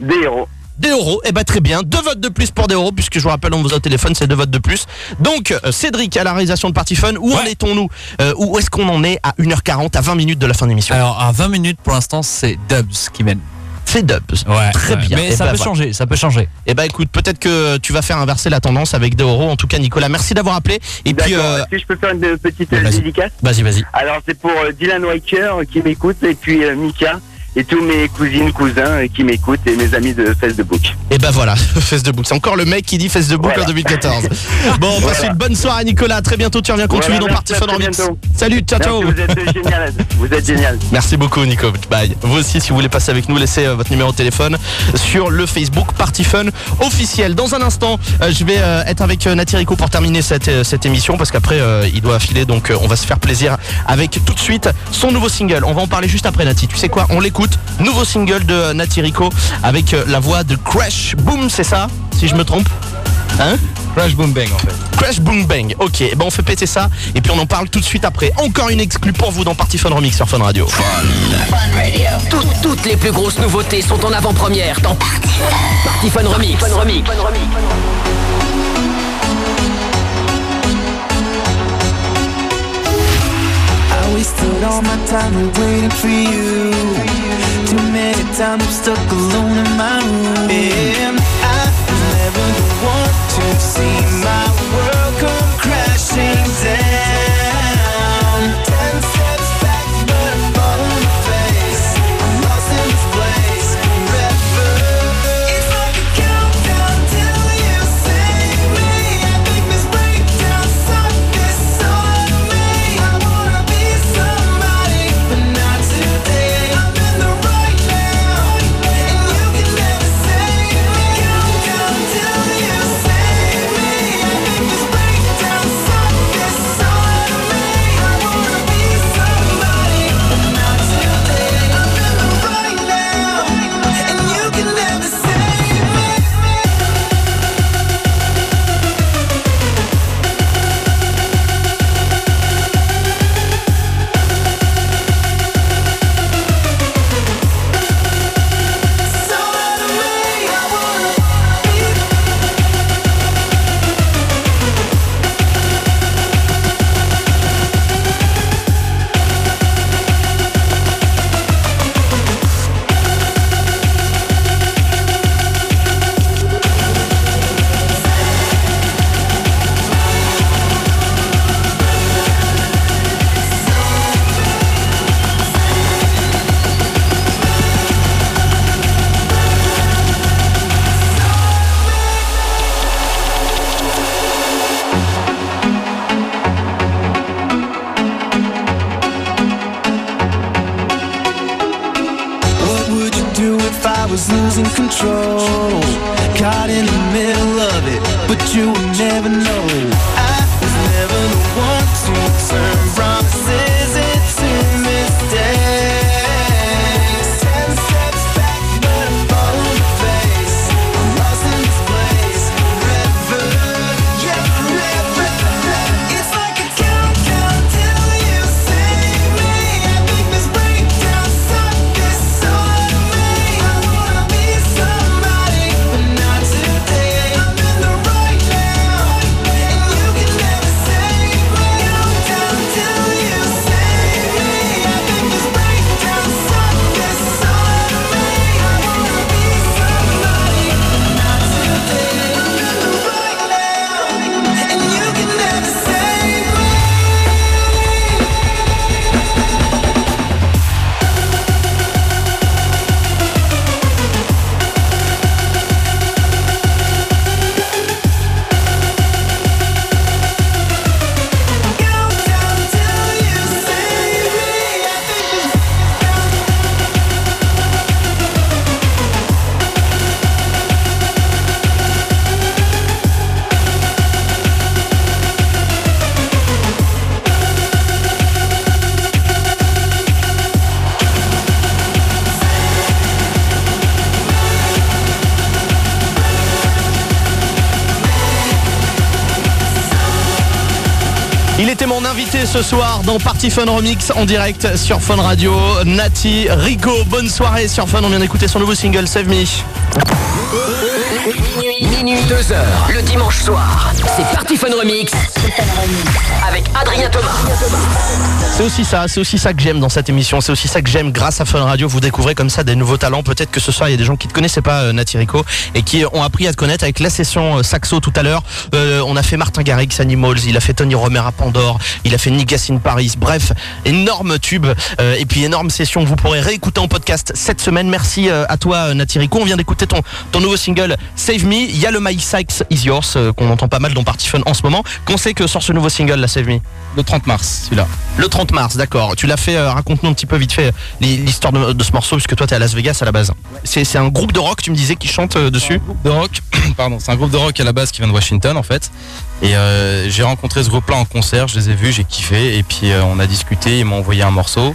Des héros. Des euros, eh ben très bien, deux votes de plus pour des euros, puisque je vous rappelle, on vous a au téléphone, c'est deux votes de plus. Donc, euh, Cédric à la réalisation de Party Fun, où en est-on-nous Euh, Où est-ce qu'on en est à 1h40, à 20 minutes de la fin d'émission Alors, à 20 minutes, pour l'instant, c'est Dubs qui mène. C'est Dubs. Ouais. Très ouais. bien. Mais Eh ça ben, peut voilà. changer, ça peut changer. Eh ben écoute, peut-être que tu vas faire inverser la tendance avec des euros. En tout cas, Nicolas, merci d'avoir appelé. Et puis, euh, que je peux faire une petite vas-y. dédicace vas-y, vas-y. Alors, c'est pour euh, Dylan Weicker euh, qui m'écoute, et puis euh, Mika, et tous mes cousines, cousins euh, qui m'écoutent, et mes amis de Facebook. Et ben voilà, de bouc. C'est encore le mec qui dit de Voilà. en 2014. Bon, passe Voilà. une bonne soirée, Nicolas. À très bientôt. Tu reviens continuer Voilà, dans Party Fun Remix. Salut, ciao, ciao. Vous êtes génial. Vous êtes génial. Merci beaucoup Nico. Bye. Vous aussi si vous voulez passer avec nous, laissez euh, votre numéro de téléphone sur le Facebook Party Fun officiel. Dans un instant, euh, je vais euh, être avec euh, Nati Rico pour terminer cette, cette émission parce qu'après il doit filer donc on va se faire plaisir avec tout de suite son nouveau single. On va en parler juste après Nati. Tu sais quoi? On l'écoute. Nouveau single de euh, Nati Rico avec euh, la voix de Crash Boom, c'est ça Si je me trompe? Hein? Crash Boom Bang en fait. Crash Boom Bang. Ok, eh ben on fait péter ça et puis on en parle tout de suite après. Encore une exclue pour vous dans Party Fun Remix sur Fun Radio. Toutes, toutes les plus grosses nouveautés sont en avant-première dans Party Fun. Party Fun Remix. Fun Remix. Fun Remix. Wasted all my time waiting for you. Too many times I'm stuck alone in my room. And I never one to see my ce soir dans Party Fun Remix en direct sur Fun Radio. Nati, Rico, bonne soirée sur Fun. On vient d'écouter son nouveau single Save Me. Minuit 2 heures, le dimanche soir. C'est Party Fun Remix avec Adrien Thomas. C'est aussi ça, c'est aussi ça que j'aime dans cette émission. C'est aussi ça que j'aime grâce à Fun Radio. Vous découvrez comme ça des nouveaux talents. Peut-être que ce soir il y a des gens qui ne connaissaient pas, euh, Nati Rico, et qui ont appris à te connaître avec la session euh, saxo tout à l'heure. Euh, on a fait Martin Garrix, Animals, il a fait Tony Romer à Pandore, il a fait Niggas in Paris. Bref, énorme tube euh, et puis énorme session que vous pourrez réécouter en podcast cette semaine. Merci à toi, euh, Nati Rico. On vient d'écouter ton, nouveau single Save Me. Il y a le My Sykes Is Yours qu'on entend pas mal dans Party Fun en ce moment. Qu'on sait que sort ce nouveau single, la Save Me? Le 30 mars, celui-là. Le 30 mars, d'accord. Tu l'as fait, euh, raconte-nous un petit peu vite fait euh, l'histoire de, de ce morceau, puisque toi t'es à Las Vegas à la base. C'est un groupe de rock, tu me disais, qui chante euh, dessus de rock, pardon, c'est un groupe de rock à la base qui vient de Washington en fait. Et euh, j'ai rencontré ce groupe-là en concert, je les ai vus, j'ai kiffé, et puis on a discuté, ils m'ont envoyé un morceau,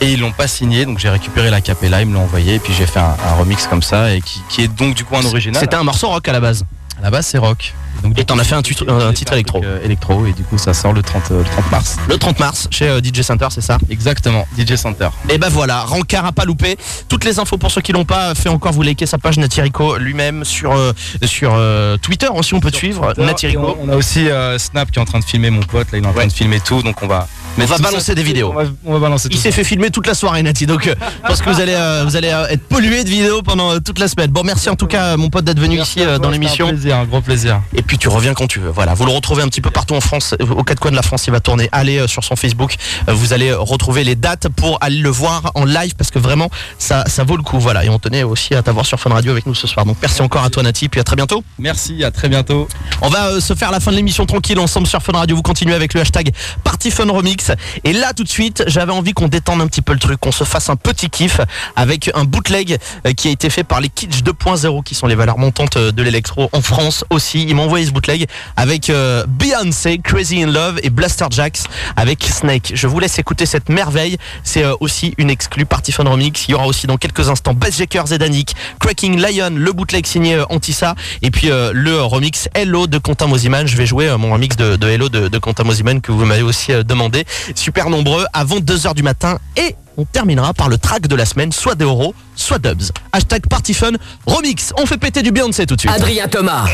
et ils l'ont pas signé, donc j'ai récupéré la capella, ils me l'ont envoyé, et puis j'ai fait un, un remix comme ça, et qui, qui est donc du coup un original. C'était un morceau rock à la base. À la base c'est rock. Et t'en as fait un, titre- un titre électro. euh, électro, et du coup ça sort le 30, euh, le 30 mars. Le 30 mars, chez euh, DJ Center, c'est ça? Exactement, DJ Center. Et ben voilà, Rancard à pas loupé. Toutes les infos pour ceux qui l'ont pas fait encore, vous likez sa page Natirico lui-même sur euh, sur euh, Twitter aussi on peut te suivre Natirico. On, on a aussi euh, Snap qui est en train de filmer mon pote, là il est en train de filmer tout, donc on va. On mettre va ça balancer des vidéos. On va, on va balancer Il s'est fait filmer toute la soirée Nati donc euh, pense que vous allez euh, vous allez euh, être pollué de vidéos pendant toute la semaine. Bon merci en tout cas mon pote d'être venu Merci ici toi, dans l'émission. Un plaisir, un gros plaisir. Et puis tu reviens quand tu veux. Voilà, vous le retrouvez un petit peu partout en France, aux quatre coins de la France, il va tourner. Allez sur son Facebook, vous allez retrouver les dates pour aller le voir en live parce que vraiment ça ça vaut le coup. Voilà, et on tenait aussi à t'avoir sur Fun Radio avec nous ce soir. Donc merci encore à toi Nati, puis à très bientôt. Merci, à très bientôt. On va euh, se faire la fin de l'émission tranquille ensemble sur Fun Radio. Vous continuez avec le hashtag Party Fun Remix. Et là tout de suite, j'avais envie qu'on détende un petit peu le truc, qu'on se fasse un petit kiff avec un bootleg euh, qui a été fait par les Kitsch 2.0 qui sont les valeurs montantes euh, de l'électro en France aussi. Ils m'ont envoyé ce bootleg avec euh, Beyoncé, Crazy in Love et Blaster Jacks avec Snake. Je vous laisse écouter cette merveille. C'est aussi une exclue Party Fun Remix. Il y aura aussi dans quelques instants Bassjackers et Danik, Cracking Lion, le bootleg signé Antissa et puis le remix Hello de Quentin. Je vais jouer mon remix de, Hello de, de que vous m'avez aussi demandé. Super nombreux avant 2h du matin et on terminera par le track de la semaine, soit Deoro, soit Dubs. Hashtag Party Fun Remix. On fait péter du Beyoncé tout de suite. Adrien Thomas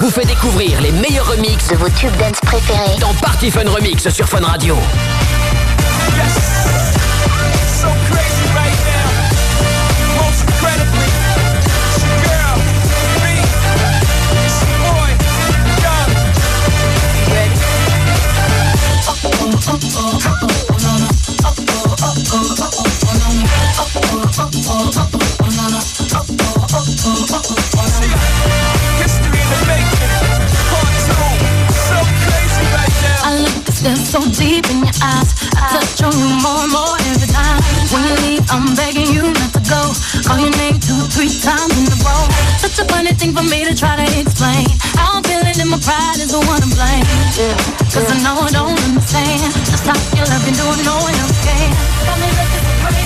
vous fait découvrir les meilleurs remixes De vos tubes dance préférés. dans Party Fun Remix sur Fun Radio. So crazy deep in your eyes. I touch on you more and more every time. When you leave, I'm begging you not go. Call your name two, three times in a row. Such a funny thing for me to try to explain. How I'm feeling and my pride is the one to blame. Cause I know I don't understand. Just how you love me doing no one else can. Got me looking so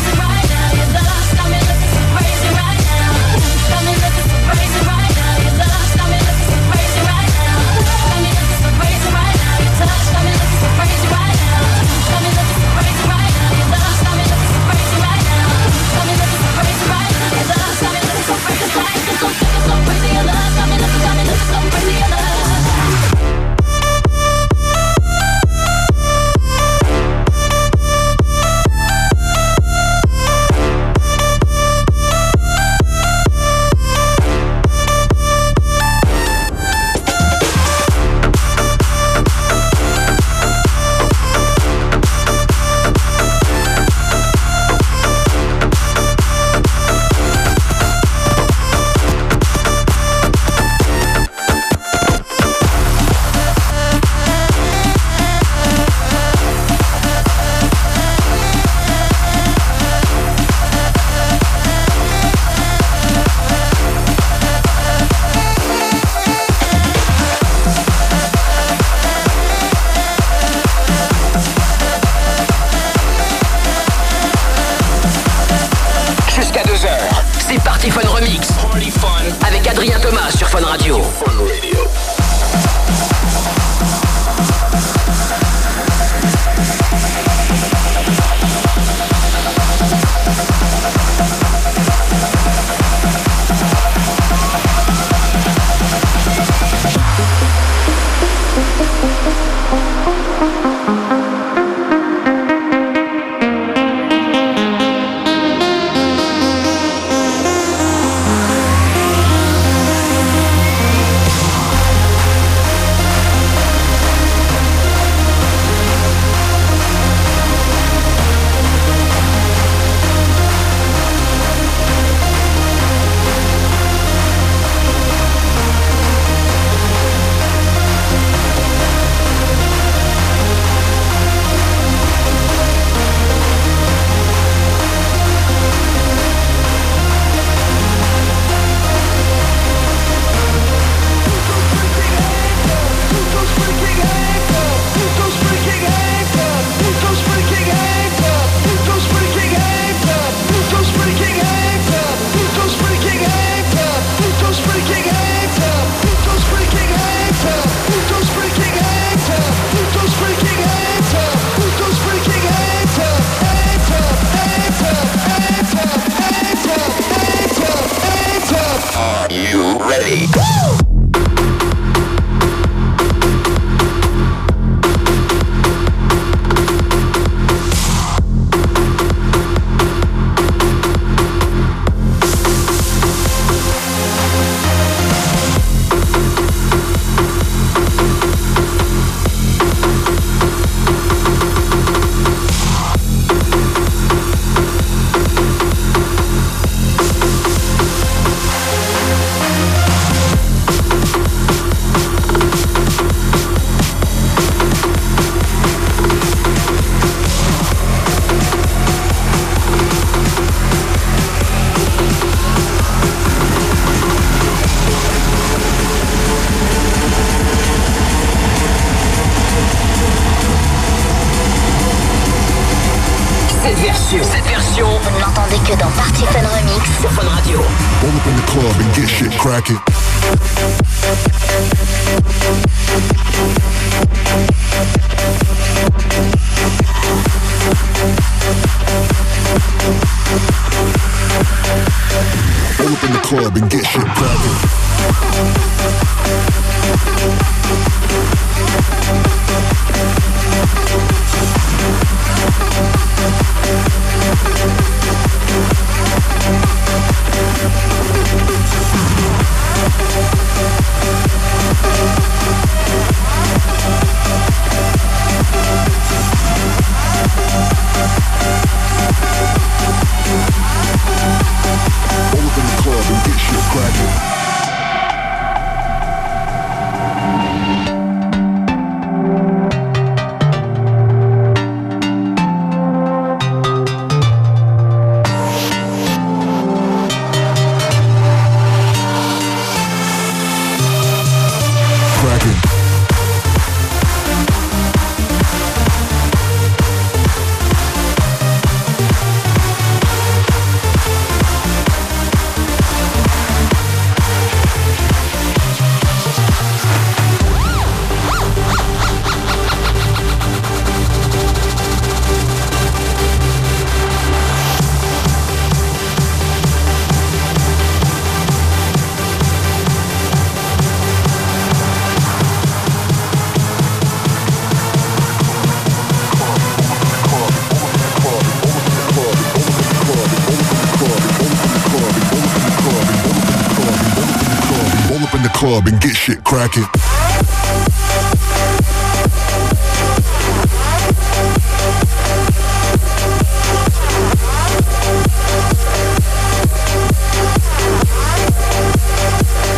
club and get shit cracking.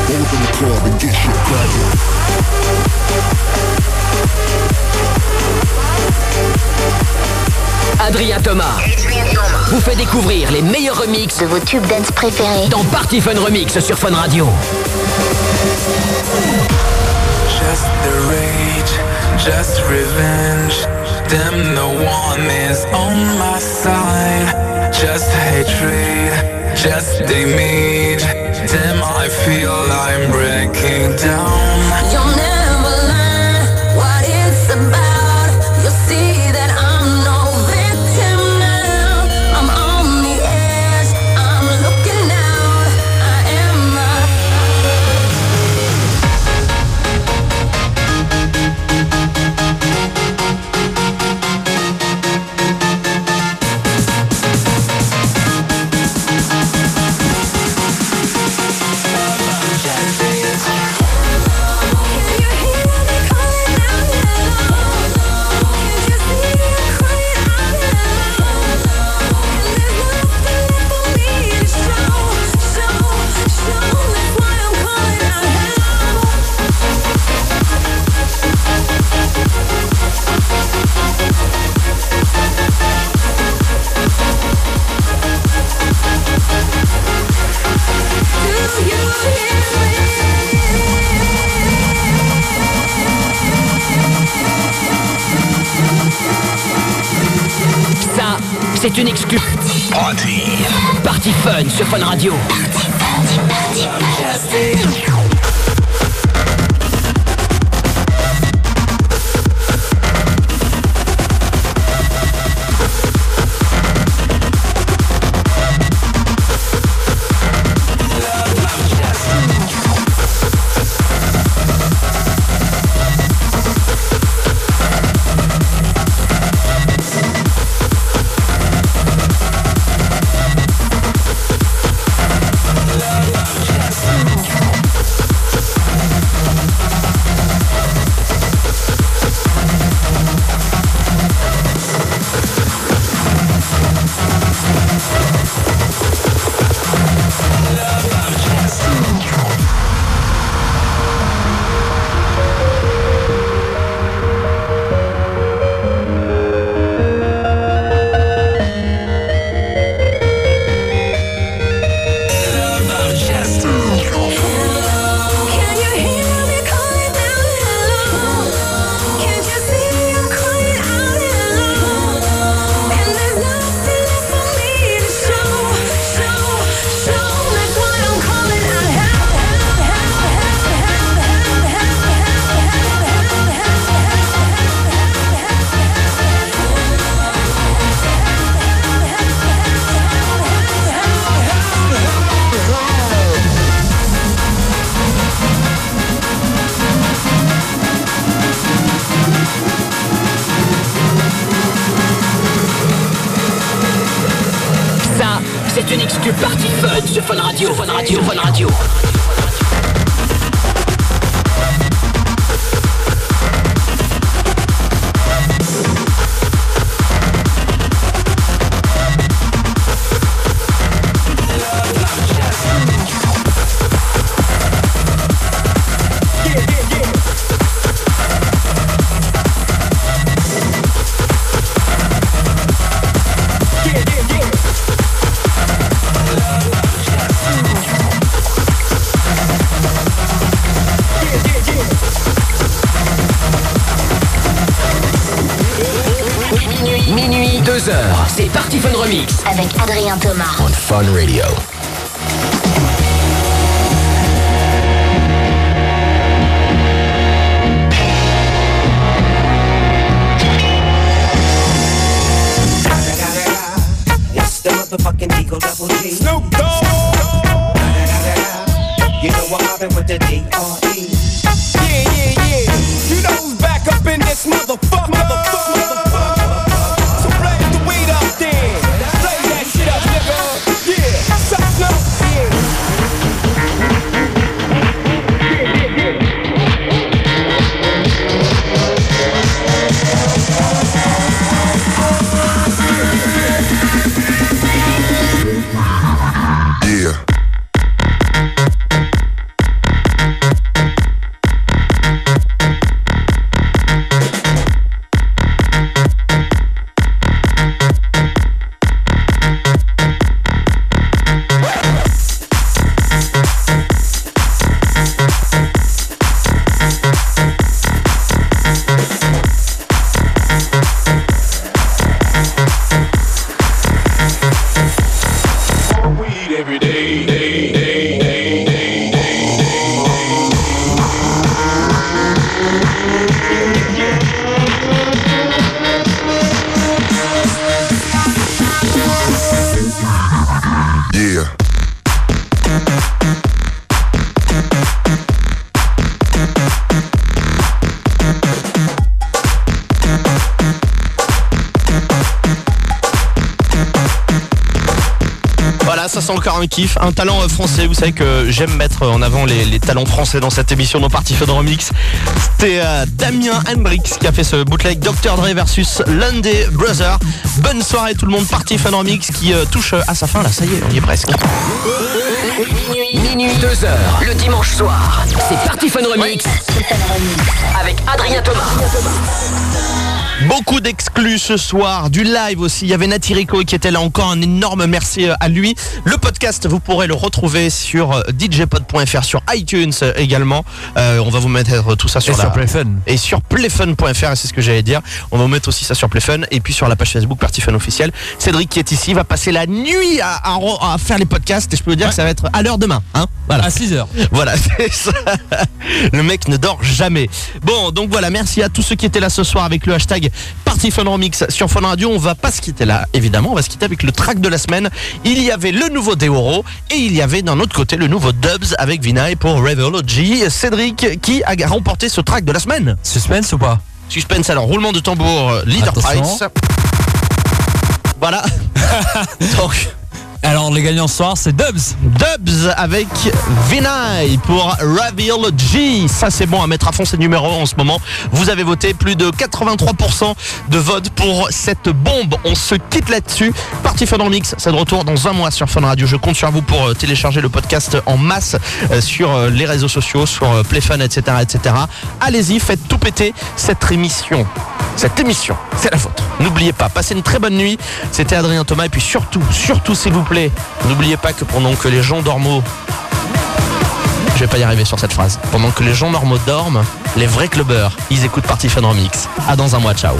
Roll up in the club and get shit cracking. Adrien Thomas vous fait découvrir les meilleurs remixes De vos tubes dance préférés. dans Party Fun Remix sur Fun Radio. The rage, just revenge. Damn, no one is on my side. Just hatred, just damage. Damn, I feel I'm breaking down. You'll never learn what it's about. Fun sur Fun Radio. Un kiff, un talent euh, français. Vous savez que j'aime mettre en avant les, les talents français dans cette émission dans Party Fun Remix. C'était euh, Damien Hendrix qui a fait ce bootleg Dr Dre versus Lundy Brother. Bonne soirée tout le monde, Party Fun Remix qui euh, touche à sa fin là, ça y est, on y est presque. Minuit, minuit, 2 heures. Le dimanche soir. C'est Party Fun Remix. Avec Adrien Thomas. Beaucoup d'exclus ce soir, du live aussi. Il y avait Nati Rico qui était là encore. Un énorme merci euh, à lui. Le podcast, vous pourrez le retrouver sur euh, djpod.fr, sur iTunes euh, également. Euh, on va vous mettre tout ça sur Et la... sur Playfun. Et sur playfun.fr, c'est ce que j'allais dire. On va vous mettre aussi ça sur Playfun et puis sur la page Facebook Party Fun officiel. Cédric qui est ici va passer la nuit à, à- à faire les podcasts et je peux vous dire que ça va être à l'heure demain. Hein voilà. À 6h. Voilà, c'est ça. Le mec ne dort jamais. Bon, donc voilà, merci à tous ceux qui étaient là ce soir avec le hashtag Remix sur Fun Radio. On va pas se quitter là, évidemment. On va se quitter avec le track de la semaine. Il y avait le nouveau Deoro et il y avait d'un autre côté le nouveau Dubs avec Vinay pour Revology. Cédric qui a remporté ce track de la semaine? Suspense ou pas? Suspense alors, roulement de tambour, Leader Attention. Price. Voilà. donc. Alors les gagnants ce soir c'est Dubs. Dubs avec Vinay pour Reveal G. Ça c'est bon à mettre à fond ces numéros en ce moment. Vous avez voté plus de 83% de vote pour cette bombe. On se quitte là-dessus. Party Fun Remix, c'est de retour dans un mois sur Fun Radio. Je compte sur vous pour euh, télécharger le podcast en masse euh, sur euh, les réseaux sociaux, sur Playfun, etc., etc. Allez-y, faites tout péter cette émission. Cette émission, c'est la vôtre. N'oubliez pas, passez une très bonne nuit. C'était Adrien Thomas et puis surtout, surtout s'il vous n'oubliez pas que pendant que les gens dorment je vais pas y arriver sur cette phrase. Pendant que les gens normaux dorment, les vrais clubbers, ils écoutent Party Fun Remix. À dans un mois, ciao.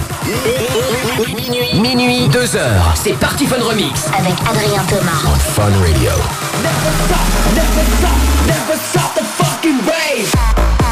Minuit, minuit, 2 heures. C'est Party Fun Remix. Avec Adrien Thomas. Fun Radio. Never stop the fucking.